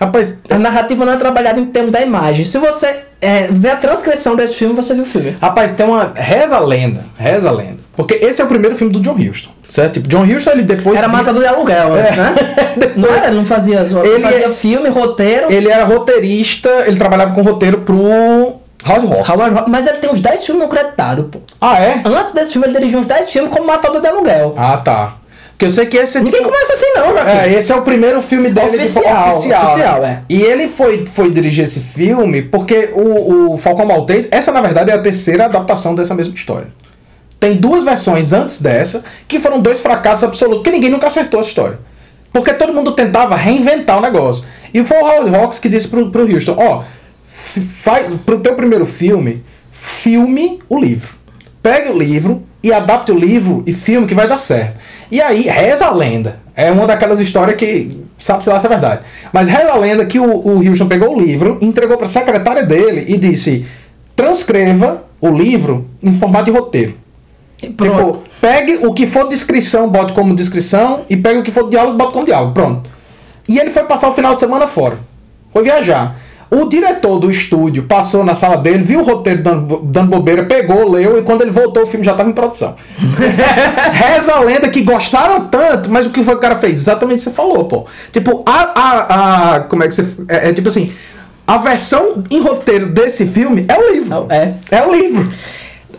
Rapaz, A narrativa não é trabalhada em termos da imagem. Se você é, vê a transcrição desse filme, você viu o filme. Rapaz, tem uma. Reza a lenda. Reza a lenda. Porque esse é o primeiro filme do John Huston. Certo? Tipo, John Huston, ele depois. Era matador de aluguel, É. né? (laughs) Não era, não fazia, não Ele fazia é- filme, roteiro. Ele era roteirista, ele trabalhava com roteiro pro Howard Hawks. Howard Hawks- mas ele tem uns 10 filmes no creditado, pô. Ah, é? Antes desse filme, ele dirigiu uns 10 filmes como matador de aluguel. Ah, tá. Porque eu sei que esse é Ninguém tipo- começa assim, não, Joaquim. É, esse é o primeiro filme dele Oficial, tipo, oficial. oficial, né? é. E ele foi, foi dirigir esse filme porque o, o Falcão Maltese, essa na verdade é a terceira adaptação dessa mesma história. Tem duas versões antes dessa que foram dois fracassos absolutos, que ninguém nunca acertou a história. Porque todo mundo tentava reinventar o negócio. E foi o Howard Hawks que disse pro, pro Houston, ó, faz pro teu primeiro filme, filme o livro. Pegue o livro e adapte o livro e filme que vai dar certo. E aí, reza a lenda. É uma daquelas histórias que sabe se lá se é verdade. Mas reza a lenda que o, o Houston pegou o livro, entregou para a secretária dele e disse: transcreva o livro em formato de roteiro. E Pronto. Tipo, pegue o que for descrição, bote como descrição, e pegue o que for diálogo, bote como diálogo. Pronto. E ele foi passar o final de semana fora. Foi viajar. O diretor do estúdio passou na sala dele, viu o roteiro dando, dando bobeira, pegou, leu, e quando ele voltou, o filme já estava em produção. (laughs) Reza a lenda que gostaram tanto, mas o que foi que o cara fez? Exatamente o que você falou, pô. Tipo, a. a, a como é que você. É, é tipo assim. A versão em roteiro desse filme é o livro. É. É o livro.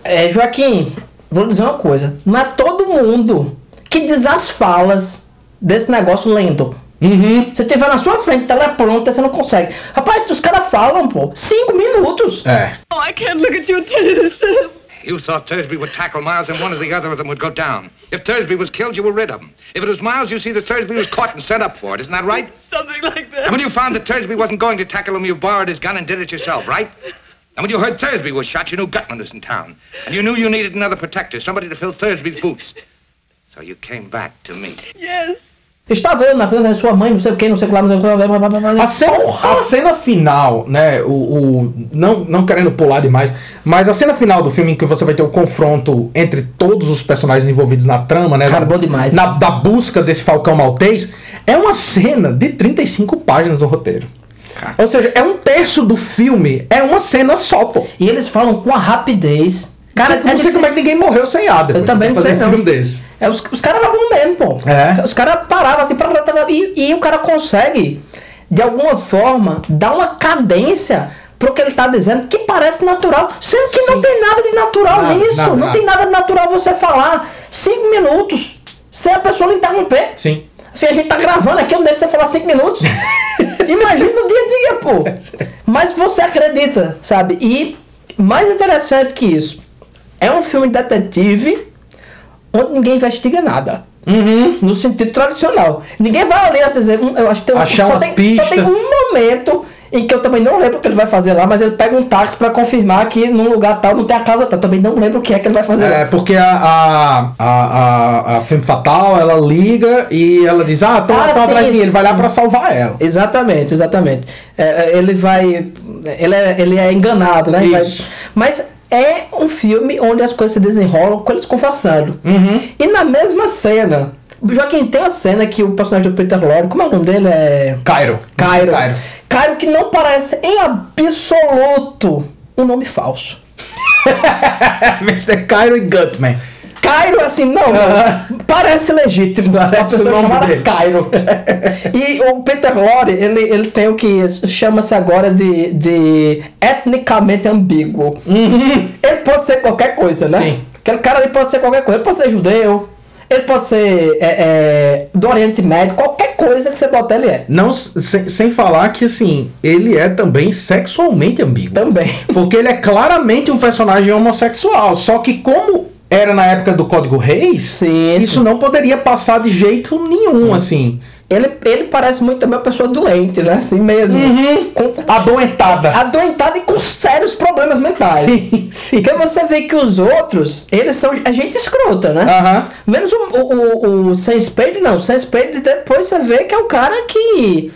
É, Joaquim, vou dizer uma coisa. Não é todo mundo que diz as falas desse negócio lendo. Uhum. Você tiver na sua frente, telepronta, você não consegue. Rapaz, os caras falam, pô, cinco minutos. É. Oh, I can't look at you and tell you thought Thursby would tackle Miles and one or the other of them would go down. If Thursby was killed, you were rid of him. If it was Miles, you see that Thursby was caught and sent up for it. Isn't that right? Something like And that. when you found that Thursby wasn't going to tackle him, you borrowed his gun and did it yourself, right? And when you heard Thursby was shot, you knew Gutman was in town. And you knew you needed another protector, somebody to fill Thursby's boots. So you came back to me. Yes. Estava eu na frente da sua mãe, não sei o que, não sei o que lá, não sei o que lá. A cena, a cena final, né? O, o- não, não querendo pular demais, mas a cena final do filme em que você vai ter o confronto entre todos os personagens envolvidos na trama, né? Cara, na, bom demais. Na, da busca desse Falcão Maltês, é uma cena de 35 páginas do roteiro. Ou seja, é um terço do filme, é uma cena só, pô. E eles falam com a rapidez. Cara, Cara, não é sei como é que ninguém morreu sem depois Eu também não sei, um não. filme desse. É, os, os caras eram bons mesmo, pô. É. Os caras paravam assim pra, pra- e, e o cara consegue, de alguma forma, dar uma cadência pro que ele tá dizendo que parece natural. Sendo que não Sim. tem nada de natural Nada, nisso. nada, não nada. tem nada de natural você falar cinco minutos sem a pessoa lhe interromper. Sim. Assim, a gente tá gravando aqui, eu não deixo você falar cinco minutos. (laughs) Imagina no dia a dia, pô. (laughs) Mas você acredita, sabe? E mais interessante que isso, é um filme detetive onde ninguém investiga nada. Uhum. No sentido tradicional. Ninguém vai ali, assim, eu acho que tem Achar só, umas tem, só pistas. tem um momento em que eu também não lembro o que ele vai fazer lá, mas ele pega um táxi pra confirmar que num lugar tal não tem a casa tal. Também não lembro o que é que ele vai fazer É, lá. porque a, a, a, a, a Femme Fatal, ela liga e ela diz, ah, estão Ah, atrás de mim. Ele vai lá pra salvar ela. Exatamente, exatamente. É, é, ele vai. Ele é, ele é enganado, né? Ele vai- Isso. mas é um filme onde as coisas se desenrolam com eles conversando. Uhum. E na mesma cena. Joaquim, tem uma cena que o personagem do Peter Lorre, como é o nome dele? É. Cairo. Cairo. Cairo. Cairo que não parece em absoluto um nome falso. (laughs) Mr. Cairo e Gutman. Cairo, assim, não, parece legítimo. Parece uma pessoa o nome chamada dele. Cairo. (laughs) e o Peter Lorre, ele, ele tem o que chama-se agora de, de etnicamente ambíguo. Ele pode ser qualquer coisa, né? Sim. Aquele cara ali pode ser qualquer coisa. Ele pode ser judeu, ele pode ser é, é, do Oriente Médio, qualquer coisa que você botar, ele é. Não, sem, sem falar que, assim, ele é também sexualmente ambíguo. Também. (laughs) Porque ele é claramente um personagem homossexual. Só que como era na época do Código Reis, Sim. isso não poderia passar de jeito nenhum, assim. Ele, ele parece muito também uma pessoa doente, né? Assim mesmo. Uhum. Com, com- Adoentada. adoentada e com sérios problemas mentais. Sim, sim. Porque você vê que os outros, eles são a gente escrota, né? Aham. Menos o, o, o, o Sam Spade, não. O Sam Spade depois você vê que é o cara que.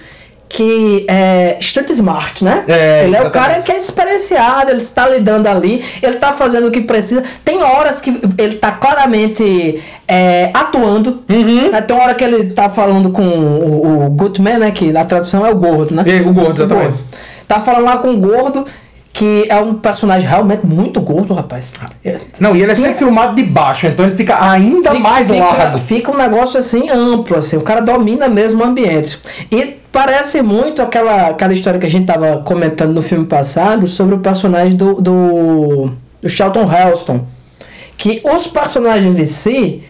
Que é street smart, né? É, ele é o cara que é experienciado, ele está lidando ali, ele está fazendo o que precisa. Tem horas que ele está claramente é, atuando. Uhum. né? Tem hora que ele tá falando com o, o Goodman, né? Que na tradução é o gordo, né? É, o gordo, exatamente. Tá falando lá com o gordo, que é um personagem realmente muito gordo, rapaz. É- Não, e ele é sempre filmado de baixo, então ele fica ainda mais fica, largo. Fica um negócio assim amplo, assim, o cara domina mesmo o ambiente. E parece muito aquela, aquela história que a gente tava comentando no filme passado sobre o personagem do, do, do Charlton Heston. Que os personagens em si,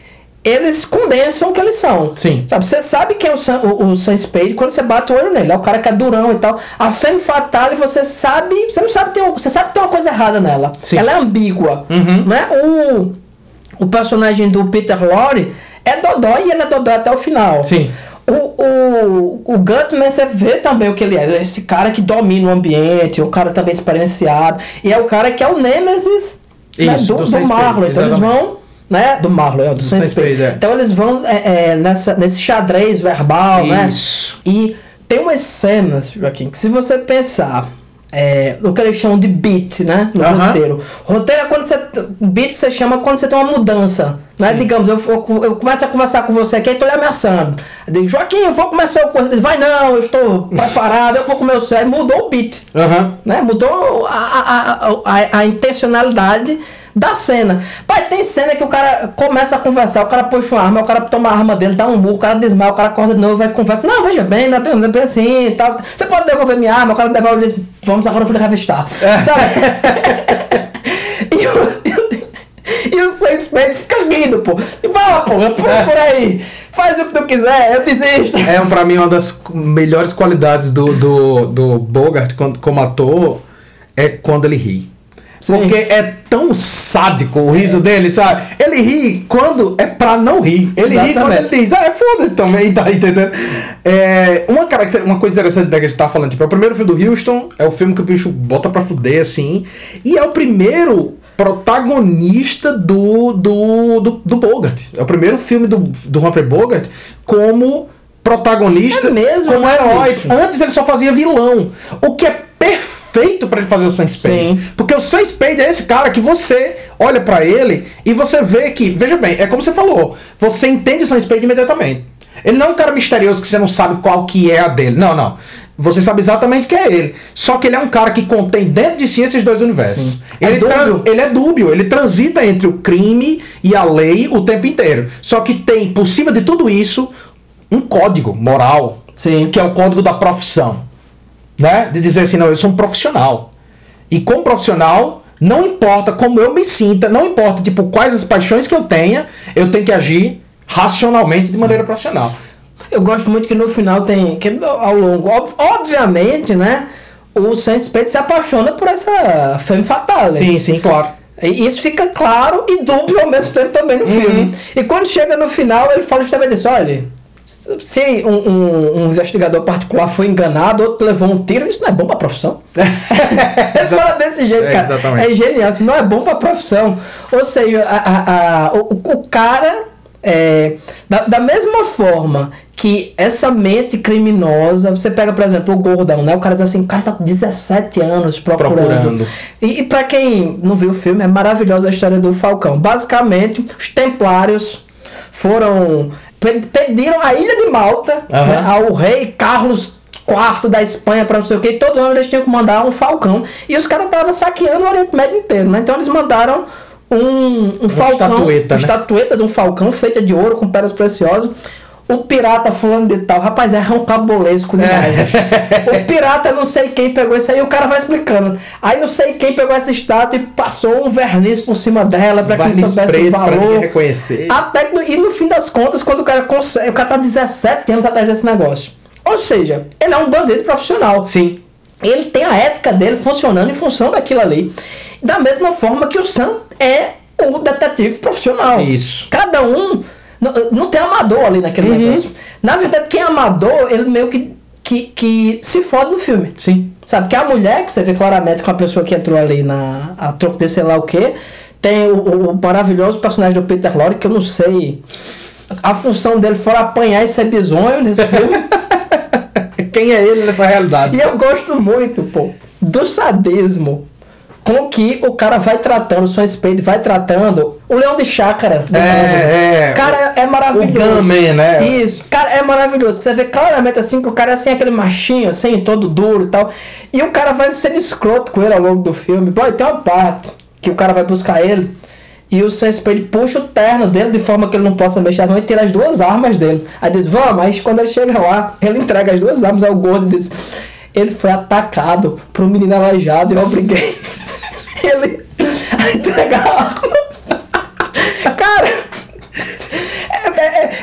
eles condensam o que eles são. Sim. Sabe, você sabe quem é o Sam, o, o Sam Spade quando você bate o olho nele. É o cara que é durão e tal. A Femme Fatale, você sabe. Você não sabe tem Você sabe que tem uma coisa errada nela. Sim. Ela é ambígua. Uhum. Né? O, o personagem do Peter Lorre é Dodó e ele é Dodó até o final. Sim. O, o, o Gutman, você vê também o que ele é. Esse cara que domina o ambiente, um cara também experienciado. E é o cara que é o Nemesis né, Isso, do, do do, Spade, Marlon. Então eles vão. Né, do Marlon, é, do, Spade. Spade, é. Então eles vão é, é, nessa, nesse xadrez verbal, né? Isso. E tem umas cenas, Joaquim, que se você pensar é, no que eles chamam de beat, né? No roteiro. Roteiro é quando você. Beat você chama quando você tem uma mudança. Né? Digamos, eu, eu, eu começo a conversar com você aqui e tô lhe ameaçando. Eu digo, Joaquim, eu vou começar o diz, vai não, eu estou preparado, eu vou comer o céu. Mudou o beat. Né? Mudou a, a, a, a, a intencionalidade da cena. Pai, tem cena que o cara começa a conversar, o cara puxa uma arma, o cara toma a arma dele, dá um murro, o cara desmaia, o cara acorda de novo, vai conversa. Não, veja bem, não é bem, não é assim e tal. Você pode devolver minha arma, o cara devolve e diz, vamos agora eu revistar. Sabe? (laughs) e o, e o- o Sam Spade fica rindo, pô. E vai lá, pô, por, por aí. Faz o que tu quiser, eu desisto. É, pra mim, uma das melhores qualidades do, do, do Bogart como ator é quando ele ri. Sim. Porque é tão sádico o riso dele, sabe? Ele ri quando é pra não rir. Ele ri quando Exatamente. ele diz, ah, é foda-se também, (laughs) tá entendendo? É, uma, caracter, uma coisa interessante da que a gente tá falando, tipo, é o primeiro filme do Houston, é o filme que o bicho bota pra fuder, assim, e é o primeiro protagonista do, do, do, do Bogart. É o primeiro filme do, do Humphrey Bogart como protagonista, É mesmo, como né, herói. Antes ele só fazia vilão. O que é perfeito pra ele fazer o Sam Spade. Sim. Porque o Sam Spade é esse cara que você olha pra ele e você vê que, veja bem, é como você falou, você entende o Sam Spade imediatamente. Ele não é um cara misterioso que você não sabe qual que é a dele. Não, não. Você sabe exatamente que é ele. Só que ele é um cara que contém dentro de si esses dois universos. Ele, É dúbio. trans- ele é dúbio, ele transita entre o crime e a lei o tempo inteiro. Só que tem, por cima de tudo isso, um código moral Sim. que é o código da profissão. Né? De dizer assim, não, eu sou um profissional. E como profissional, não importa como eu me sinta, não importa tipo quais as paixões que eu tenha, eu tenho que agir racionalmente de maneira profissional. Eu gosto muito que no final tem. Que ao longo. ob- obviamente, né? O Sam Spade se apaixona por essa Femme Fatale. Sim, sim, claro. E isso fica claro e dúbio ao mesmo tempo também no filme. E quando chega no final, ele fala justamente isso: olha. Se um, um- um investigador particular foi enganado, outro levou um tiro, isso não é bom pra profissão. (laughs) ele fala desse jeito, É, cara. exatamente. É genial, isso não é bom pra profissão. Ou seja, a- a- a- o, o cara, é, da, da mesma forma que essa mente criminosa, você pega, por exemplo, o Gordão, né? O cara diz assim, o cara tá 17 anos procurando. Procurando. E, e para quem não viu o filme, é maravilhosa a história do Falcão. Basicamente, os templários foram. Pe- pediram a ilha de Malta Aham. né, ao rei Carlos quarto da Espanha pra não sei o que, todo ano eles tinham que mandar um falcão. E os caras estavam saqueando o Oriente Médio inteiro, né? Então eles mandaram um, um falcão, estatueta, uma né? estatueta de um falcão feita de ouro com pedras preciosas. O pirata fulano de tal, rapaz, é rocambolesco demais. É. O pirata não sei quem pegou isso aí, o cara vai explicando. Aí não sei quem pegou essa estátua e passou um verniz por cima dela pra que Verniz soubesse o valor. reconhecer. Até que, e no fim das contas, quando o cara consegue, o cara tá 17 anos atrás desse negócio. Ou seja, ele é um bandido profissional. Sim. Ele tem a ética dele funcionando em função daquilo ali. Da mesma forma que o Sam é o detetive profissional. Isso. Cada um. Não, não tem amador ali naquele Uhum. negócio. Na verdade, quem é amador, ele meio que, que, que se fode no filme. Sim. Sabe? Que a mulher, que você vê claramente com a pessoa que entrou ali na. a troco de sei lá o quê. Tem o, o- o maravilhoso personagem do Peter Lorre, que eu não sei. A função dele foi apanhar e ser bisonho nesse filme. (laughs) Quem é ele nessa realidade? E eu gosto muito, pô, do sadismo com que o cara vai tratando, o Sean Spade vai tratando o leão de chácara. É, é. Cara, é maravilhoso. O Gunman, né? Isso. Cara, é maravilhoso. Você vê claramente assim que o cara é assim, aquele machinho, assim, todo duro e tal. E o cara vai sendo escroto com ele ao longo do filme. Pô, tem uma parte que o cara vai buscar ele. E o Sean Spade puxa o terno dele de forma que ele não possa mexer não e tira as duas armas dele. Aí diz, vamos, aí quando ele chega lá, ele entrega as duas armas ao gordo e diz, ele foi atacado por um menino aleijado e eu obriguei (laughs) ele a entregar a arma. Cara,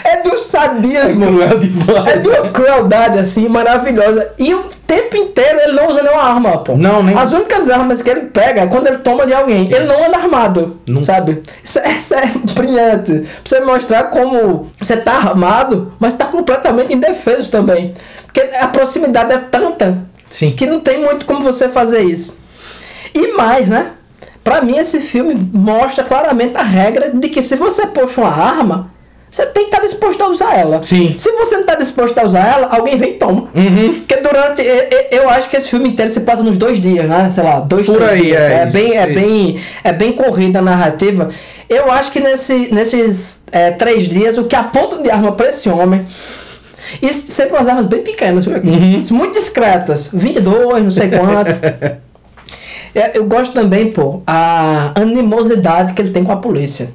é, do sadismo. Cruel demais. É de uma crueldade assim maravilhosa. E o tempo inteiro ele não usa nenhuma arma, pô. Não, nem- As únicas armas que ele pega é quando ele toma de alguém. Ele não anda armado, Nunca. sabe? Isso é, isso é (laughs) brilhante. Pra você mostrar como você tá armado, mas tá completamente indefeso também. Porque a proximidade é tanta Sim. que não tem muito como você fazer isso. E mais, né? Pra mim, esse filme mostra claramente a regra de que se você puxa uma arma, você tem que estar disposto a usar ela. Sim. Se você não está disposto a usar ela, alguém vem e toma. Uhum. Porque durante. Eu, eu- acho que esse filme inteiro se passa nos dois dias, né? Sei lá, dois, Por três aí, dias. é É, isso, bem, é, isso. bem, é bem corrida a narrativa. Eu acho que nesse, nesses é, três dias, o que aponta de arma pra esse homem. Isso sempre umas armas bem pequenas? Uhum. muito discretas. 22, não sei (laughs) quanto. É, Eu gosto também, pô, a animosidade que ele tem com a polícia.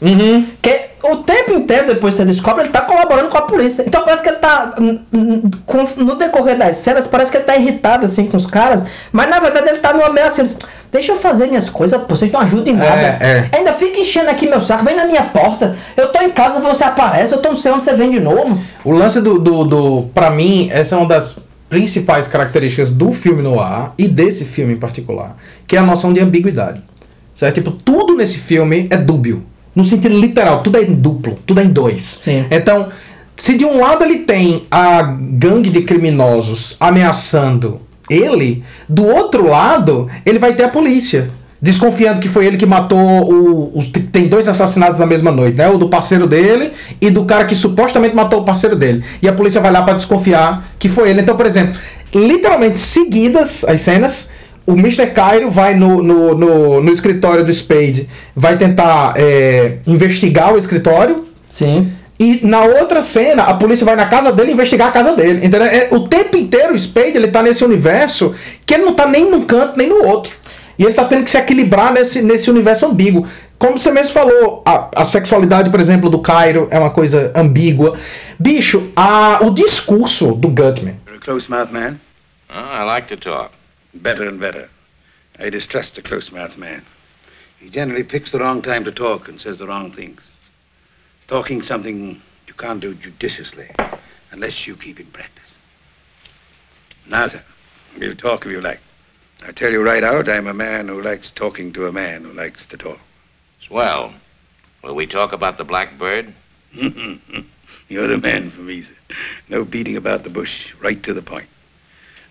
Uhum. Que o tempo inteiro, depois que você descobre, ele tá colaborando com a polícia. Então parece que ele tá. hum, hum, no decorrer das cenas, parece que ele tá irritado assim com os caras. Mas na verdade ele tá numa meio assim. ele Deixa eu fazer minhas coisas, pô, vocês não ajudam em nada. É, é. Ainda fica enchendo aqui meu saco, vem na minha porta. Eu tô em casa, você aparece, eu tô não sei onde você vem de novo. O lance do, do, do. Pra mim, essa é uma das principais características do filme no ar e desse filme em particular, que é a noção de ambiguidade. Certo? Tipo, tudo nesse filme é dúbio. No sentido literal, tudo é em duplo, tudo é em dois. Sim. Então, se de um lado ele tem a gangue de criminosos ameaçando ele, do outro lado, ele vai ter a polícia. Desconfiando que foi ele que matou o. os- tem dois assassinatos na mesma noite, né? O do parceiro dele e do cara que supostamente matou o parceiro dele. E a polícia vai lá pra desconfiar que foi ele. Então, por exemplo, literalmente seguidas as cenas, o Mr. Cairo vai no, no, no, no escritório do Spade, vai tentar é, investigar o escritório. Sim. E na outra cena, a polícia vai na casa dele investigar a casa dele. Entendeu? É, o tempo inteiro o Spade ele tá nesse universo que ele não tá nem num canto nem no outro. E ele tá tendo que se equilibrar nesse, nesse universo ambíguo. Como você mesmo falou, a, a sexualidade, por exemplo, do Cairo é uma coisa ambígua. Bicho, a, o discurso do Gutman. You're a close-mouthed man? Oh, I like to talk. Better and better. I distrust a close-mouthed man. He generally picks the wrong time to talk and says the wrong things. Talking something you can't do judiciously unless you keep in practice. Now, sir, we'll talk if you like. I tell you right out, I'm a man who likes talking to a man who likes to talk. Swell. Will we talk about the blackbird? (laughs) You're the man for me, sir. No beating about the bush, right to the point.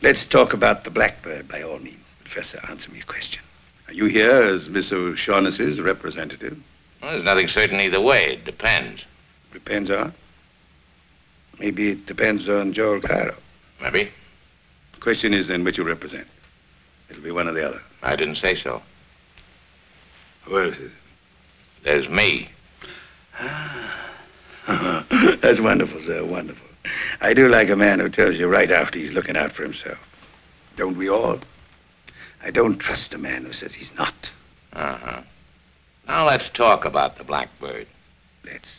Let's talk about the blackbird by all means. Professor, answer me a question. Are you here as Miss O'Shaughnessy's representative? Well, there's nothing certain either way. It depends. Depends on? Maybe it depends on Joel Cairo. Maybe. The question is then which you represent. It'll be one or the other. I didn't say so. Who else is it? There's me. it? Ah. (laughs) That's wonderful, sir, wonderful. I do like a man who tells you right out he's looking out for himself. Don't we all? I don't trust a man who says he's not. Uh-huh. Now let's talk about the Blackbird. Let's.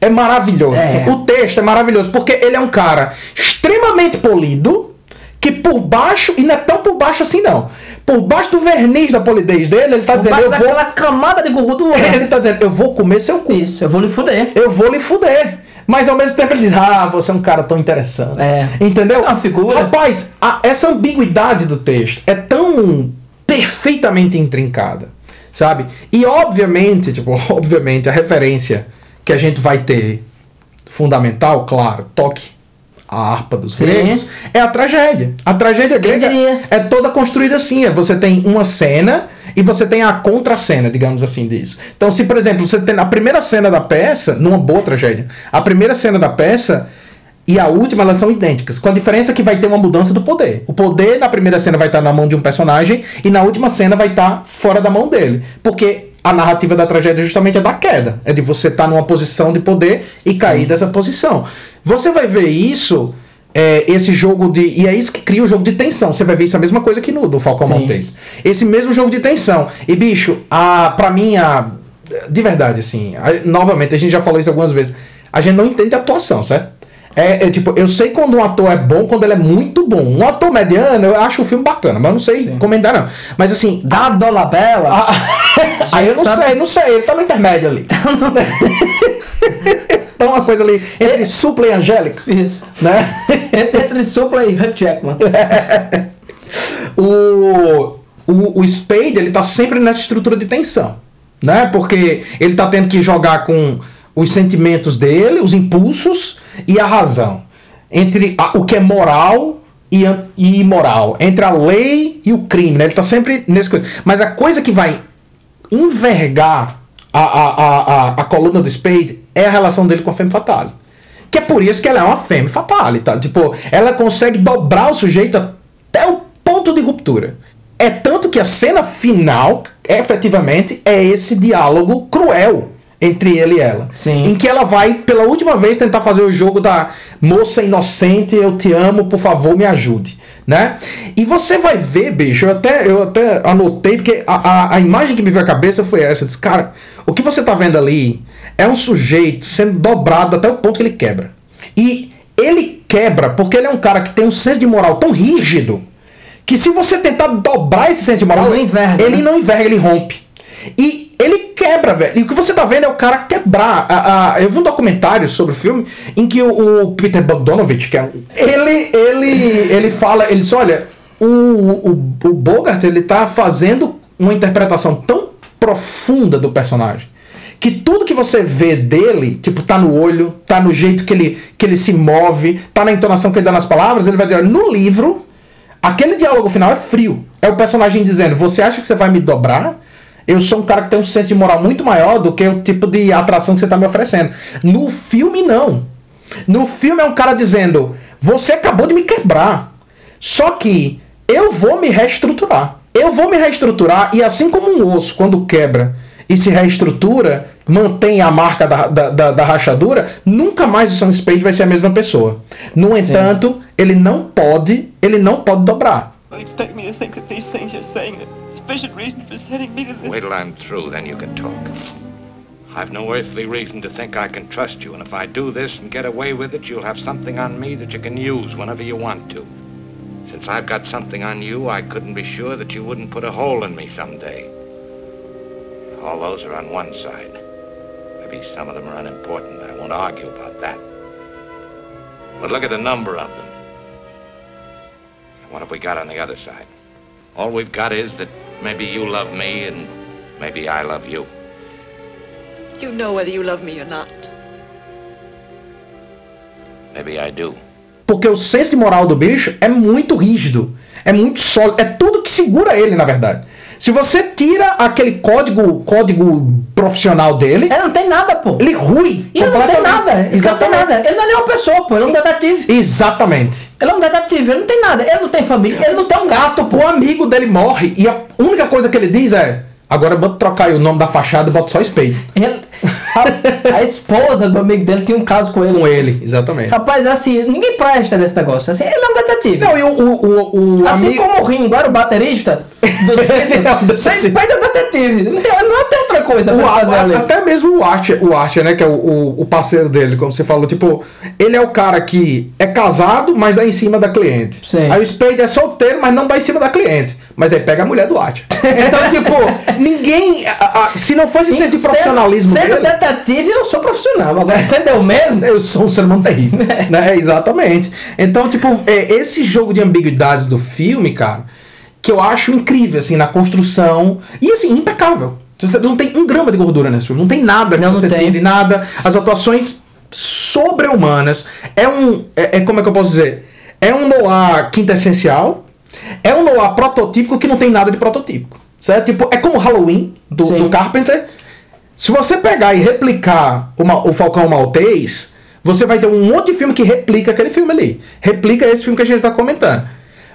É maravilhoso. É. o texto é maravilhoso, porque ele é um cara extremamente polido, que por baixo, e não é tão por baixo assim não. Por baixo do verniz da polidez dele, ele tá dizendo, eu vou. camada de gordo (laughs) Ele tá dizendo, eu vou comer seu cu. Isso, eu vou lhe fuder. Eu vou lhe fuder. Mas ao mesmo tempo ele diz, ah, você é um cara tão interessante. É. Entendeu? É uma figura. Rapaz, a- essa ambiguidade do texto é tão perfeitamente intrincada, sabe? E obviamente, tipo, (laughs) obviamente, a referência que a gente vai ter fundamental, claro, toque a harpa dos Sim. gregos, é a tragédia. A tragédia grega é toda construída assim. é Você tem uma cena e você tem a contracena, digamos assim, disso. Então, se, por exemplo, você tem a primeira cena da peça, numa boa tragédia, a primeira cena da peça e a última, elas são idênticas. Com a diferença que vai ter uma mudança do poder. O poder na primeira cena vai estar na mão de um personagem e na última cena vai estar fora da mão dele. Porque a narrativa da tragédia justamente é da queda. É de você estar numa posição de poder e cair dessa posição. Você vai ver isso, é, esse jogo de. E é isso que cria o jogo de tensão. Você vai ver isso a mesma coisa que no do Falcão Sim. Maltese. Esse mesmo jogo de tensão. E, bicho, a, pra mim, a, de verdade, assim, a- novamente, a gente já falou isso algumas vezes. A gente não entende a atuação, certo? É, é tipo, eu sei quando um ator é bom, quando ele é muito bom. Um ator mediano, eu acho o filme bacana, mas eu não sei comentar, não. Mas assim, Da Dolabella. ah, (laughs) aí eu não sabe- sei, não sei, ele tá no intermédio ali. tá (laughs) uma coisa ali entre supla e angélico, Isso. né? Entre Supla e Hugh Jackman. (laughs) o, o, o Spade, ele tá sempre nessa estrutura de tensão, né? Porque ele tá tendo que jogar com os sentimentos dele, os impulsos e a razão. Entre a- o que é moral e, e imoral. Entre a lei e o crime, né? Ele tá sempre nesse coisa. Mas a coisa que vai envergar a, a, a, a, a coluna do Spade é a relação dele com a Femme Fatale. Que é por isso que ela é uma Femme Fatale, tá? Tipo, ela consegue dobrar o sujeito até o ponto de ruptura. É tanto que a cena final, efetivamente, é esse diálogo cruel entre ele e ela. Sim. Em que ela vai, pela última vez, tentar fazer o jogo da moça inocente, eu te amo, por favor, me ajude. Né? E você vai ver, bicho, eu até, eu até anotei, porque a, a, a imagem que me veio à cabeça foi essa. Eu disse, cara, o que você tá vendo ali é um sujeito sendo dobrado até o ponto que ele quebra. E ele quebra porque ele é um cara que tem um senso de moral tão rígido que se você tentar dobrar esse senso de moral, Ele não enverga, ele né? não enverga, ele rompe. E ele quebra, velho. E o que você tá vendo é o cara quebrar. A, a- eu vi um documentário sobre o filme em que o, o Peter Bogdanovich, que é ele, ele, ele fala, ele diz, olha, o, o, o Bogart, ele tá fazendo uma interpretação tão profunda do personagem que tudo que você vê dele, tipo, tá no olho, tá no jeito que ele, que ele se move, tá na entonação que ele dá nas palavras, ele vai dizer, olha, no livro, aquele diálogo final é frio. É o personagem dizendo, você acha que você vai me dobrar? Eu sou um cara que tem um senso de moral muito maior do que o tipo de atração que você tá me oferecendo. No filme, não. No filme é um cara dizendo, você acabou de me quebrar. Só que eu vou me reestruturar. Eu vou me reestruturar e assim como um osso, quando quebra e se reestrutura, mantém a marca da, da, da, da rachadura, nunca mais o Sam Spade vai ser a mesma pessoa. No entanto, ele não pode, ele não pode dobrar. Don't expect me to think that these things you're saying are sufficient reason for sending me to this. Wait till I'm through, then you can talk. I've no earthly reason to think I can trust you, and if I do this and get away with it, you'll have something on me that you can use whenever you want to. Since I've got something on you, I couldn't be sure that you wouldn't put a hole in me someday. All those are on one side. Maybe some of them are unimportant. I won't argue about that. But look at the number of them. And what have we got on the other side? All we've got is that maybe you love me and maybe I love you. You know whether you love me or not. Maybe I do. Porque o senso de moral do bicho é muito rígido, é muito sólido, é tudo que segura ele, na verdade. Se você tira aquele código, código profissional dele, Ele não tem nada, pô. ele rui. Ele não tem nada. Ele não tem nada. Ele não é nenhuma pessoa, pô. Ele é um detetive. Exatamente. Ele é um detetive. Ele não tem nada. Ele não tem família. Ele não tem um gato, pô. O amigo dele morre e a única coisa que ele diz é: Agora bota trocar aí o nome da fachada e bota só Spade. Ele- a, a esposa do amigo dele tinha um caso com ele. Com ele, exatamente. Rapaz, assim, ninguém presta nesse negócio. Assim, ele é um detetive. Não, e o, o, o, o assim amigo. como o Ringo era o baterista dos (laughs) é um Beatles, você espera o detetive. Não tem, não tem outra coisa O, pra fazer a- até mesmo o Archer, o Archer, né, que é o, o, o parceiro dele, como você falou, tipo, ele é o cara que é casado, mas dá em cima da cliente. Sim. Aí o Spade é solteiro, mas não dá em cima da cliente. Mas aí pega a mulher do Archer. (laughs) Então, tipo, ninguém. a- a- se não fosse ser de Sendo- profissionalismo Sendo, dele, detetive, eu sou profissional. Agora, sendo eu mesmo, eu sou um ser humano terrível. (laughs) né? Exatamente. Então, tipo, é, esse jogo de ambiguidades do filme, cara, que eu acho incrível, assim, na construção. E assim, impecável. Você Não tem um grama de gordura nesse filme. Não tem nada que Não, não você tem. tire, nada. As atuações sobre-humanas. É um. É, é- como é que eu posso dizer? É um noir quintessencial. É um noir prototípico que não tem nada de prototípico. Certo? Tipo, é como Halloween do, do Carpenter. Se você pegar e replicar o, Ma- o Falcão Maltês, você vai ter um monte de filme que replica aquele filme ali. Replica esse filme que a gente tá comentando.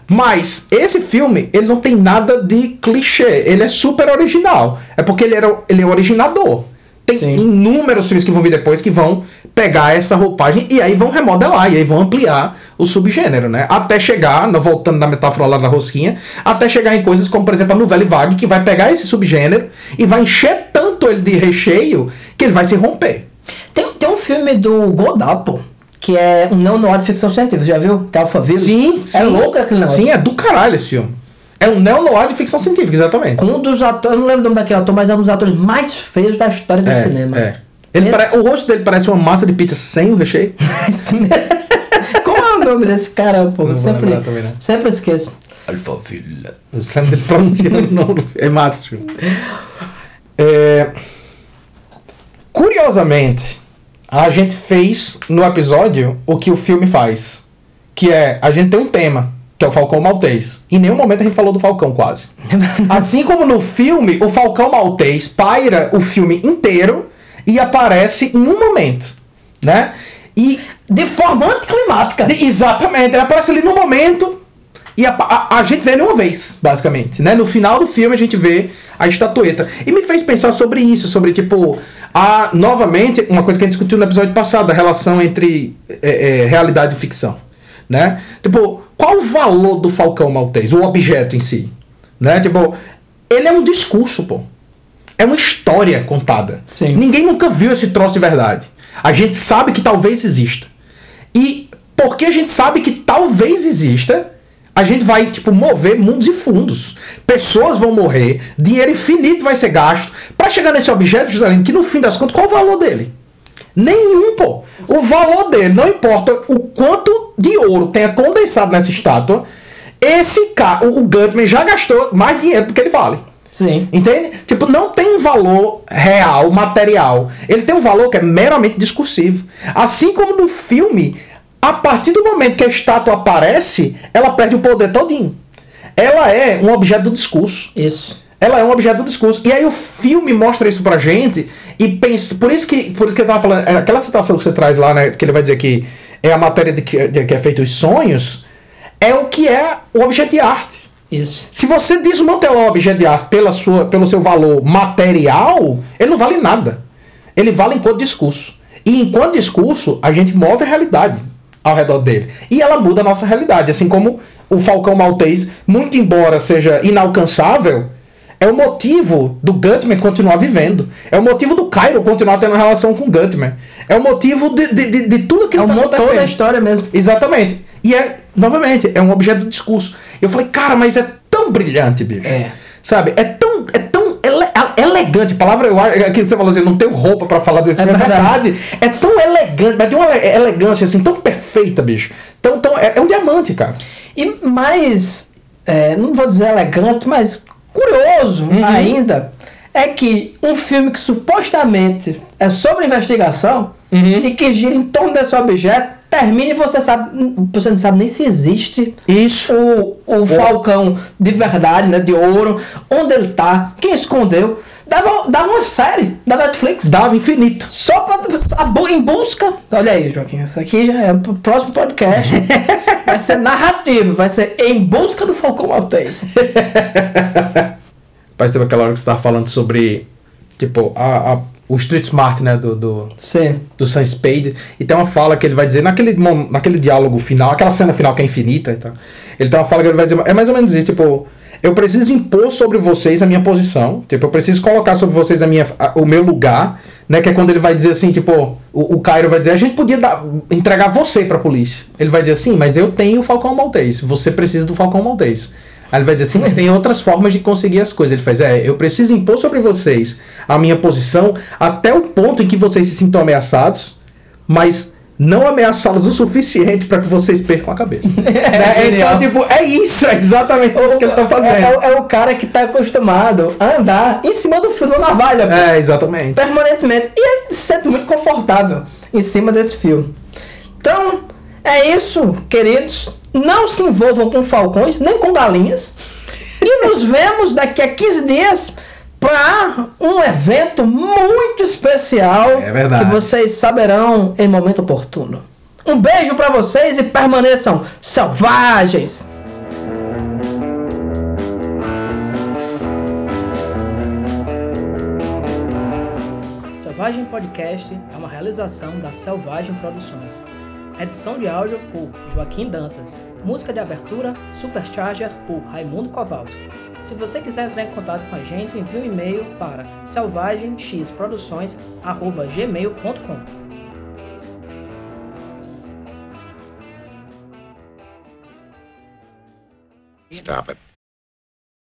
Mas esse filme, ele não tem nada de clichê. Ele é super original. É porque ele, era, ele é o originador. Tem Sim. inúmeros filmes que vão vir depois que vão pegar essa roupagem e aí vão remodelar, e aí vão ampliar o subgênero, né? Até chegar, voltando na metáfora lá da rosquinha, até chegar em coisas como, por exemplo, a novela vague, que vai pegar esse subgênero e vai encher tanto ele de recheio que ele vai se romper. tem, tem um filme do Godard, pô, que é um neo-noir de ficção científica. Já viu? Que é Alphaville. Sim, É sim. louco aquele negócio. Sim, é do caralho esse filme. É um neo-noir de ficção científica, exatamente. Um dos atores, eu não lembro o nome daquele ator, mas é um dos atores mais feios da história do É, cinema. é. Ele Esse- pare- O rosto dele parece uma massa de pizza sem o recheio. (laughs) Esse mesmo. O nome desse cara, pô? Não sempre, também, não. sempre esqueço. Alphaville. Eu lembro dele pronunciando o nome. É filme. É, Curiosamente, a gente fez no episódio o que o filme faz. Que é, a gente tem um tema, que é o Falcão Maltês. Em nenhum momento a gente falou do Falcão, quase. (laughs) Assim como no filme, o Falcão Maltês paira o filme inteiro e aparece em um momento, né? E De forma anticlimática. de- exatamente, ele aparece ali no momento e a, a- a gente vê ele uma vez, basicamente, né? No final do filme a gente vê a estatueta. E me fez pensar sobre isso, sobre tipo, a, novamente, uma coisa que a gente discutiu no episódio passado, a relação entre é, é, realidade e ficção, né? Tipo, qual o valor do Falcão Maltês, o objeto em si, né? Tipo, ele é um discurso, pô. É uma história contada. Sim. Ninguém nunca viu esse troço de verdade. A gente sabe que talvez exista. E porque a gente sabe que talvez exista, a gente vai, tipo, mover mundos e fundos. Pessoas vão morrer, dinheiro infinito vai ser gasto para chegar nesse objeto, Joselino, que no fim das contas, qual o valor dele? Nenhum, pô. O valor dele, não importa o quanto de ouro tenha condensado nessa estátua, esse cara, o Gutman já gastou mais dinheiro do que ele vale. Sim. Entende? Tipo, não tem um valor real, material. Ele tem um valor que é meramente discursivo. Assim como no filme, a partir do momento que a estátua aparece, ela perde o poder todinho. Ela é um objeto do discurso. Isso. Ela é um objeto do discurso. E aí o filme mostra isso pra gente e pensa. Por isso que, por isso que eu tava falando. é, Aquela citação que você traz lá, né? Que ele vai dizer que é a matéria de que, de que é feito os sonhos. É o que é o objeto de arte. Isso. Se você desmantelar o objeto de arte pela sua, pelo seu valor material, ele não vale nada. Ele vale enquanto discurso. E enquanto discurso, a gente move a realidade ao redor dele. E ela muda a nossa realidade. Assim como o Falcão Maltês, muito embora seja inalcançável, é o motivo do Gutman continuar vivendo. É o motivo do Cairo continuar tendo relação com o Gutman. É o motivo de, de, de, de tudo que É o tá motor acontecendo. da história mesmo. Exatamente. E é, novamente, é um objeto do discurso. Eu falei, cara, mas é tão brilhante, bicho. É. Sabe? É tão, é tão ele- elegante. Palavra, eu acho, aquilo que você falou assim, não tenho roupa pra falar desse É filme, é verdade. verdade. É tão elegante, mas tem uma ele- elegância assim, tão perfeita, bicho. Tão, tão, é, é um diamante, cara. E mais, é, não vou dizer elegante, mas curioso Uhum. ainda, é que um filme que supostamente é sobre investigação Uhum. e que gira em torno desse objeto, termina e você sabe, você não sabe nem se existe Isso. o, o falcão de verdade, né, de ouro, onde ele tá, quem escondeu. Dava, dava uma série da Netflix. Dava infinito. Só pra, a bu- em busca. Olha aí, Joaquim, isso aqui já é pro próximo podcast. (laughs) vai ser narrativo, vai ser em busca do Falcão Maltês. (laughs) Parece que teve aquela hora que você tava falando sobre, tipo, a, a- o Street Smart, né, do, do, Sim. do Sam Spade. E tem uma fala que ele vai dizer naquele, naquele diálogo final, aquela cena final que é infinita e tal. Ele tem uma fala que ele vai dizer, é mais ou menos isso, tipo, eu preciso impor sobre vocês a minha posição, tipo, eu preciso colocar sobre vocês a minha, a- o meu lugar, né, que é quando ele vai dizer assim, tipo, o, o Cairo vai dizer, a gente podia dar, entregar você pra polícia. Ele vai dizer assim, mas eu tenho o Falcão Maltês, você precisa do Falcão Maltês. Aí ele vai dizer assim, mas tem outras formas de conseguir as coisas. Ele faz, é, eu preciso impor sobre vocês a minha posição até o ponto em que vocês se sintam ameaçados, mas não ameaçá-los o suficiente para que vocês percam a cabeça. (laughs) Né? genial. Então, tipo, é isso, é exatamente isso que ele tá fazendo. É, é o- é o cara que tá acostumado a andar em cima do fio da navalha. pô. É, exatamente. permanentemente. E ele se sente muito confortável em cima desse fio. Então, é isso, queridos. Não se envolvam com falcões, nem com galinhas. E nos (laughs) vemos daqui a 15 dias para um evento muito especial É verdade. que vocês saberão em momento oportuno. Um beijo para vocês e permaneçam selvagens. Selvagem Podcast é uma realização da Selvagem Produções. Edição de áudio por Joaquim Dantas. Música de abertura Supercharger por Raimundo Kowalski. Se você quiser entrar em contato com a gente, envie um e-mail para selvagemxproduções@gmail.com. Stop it.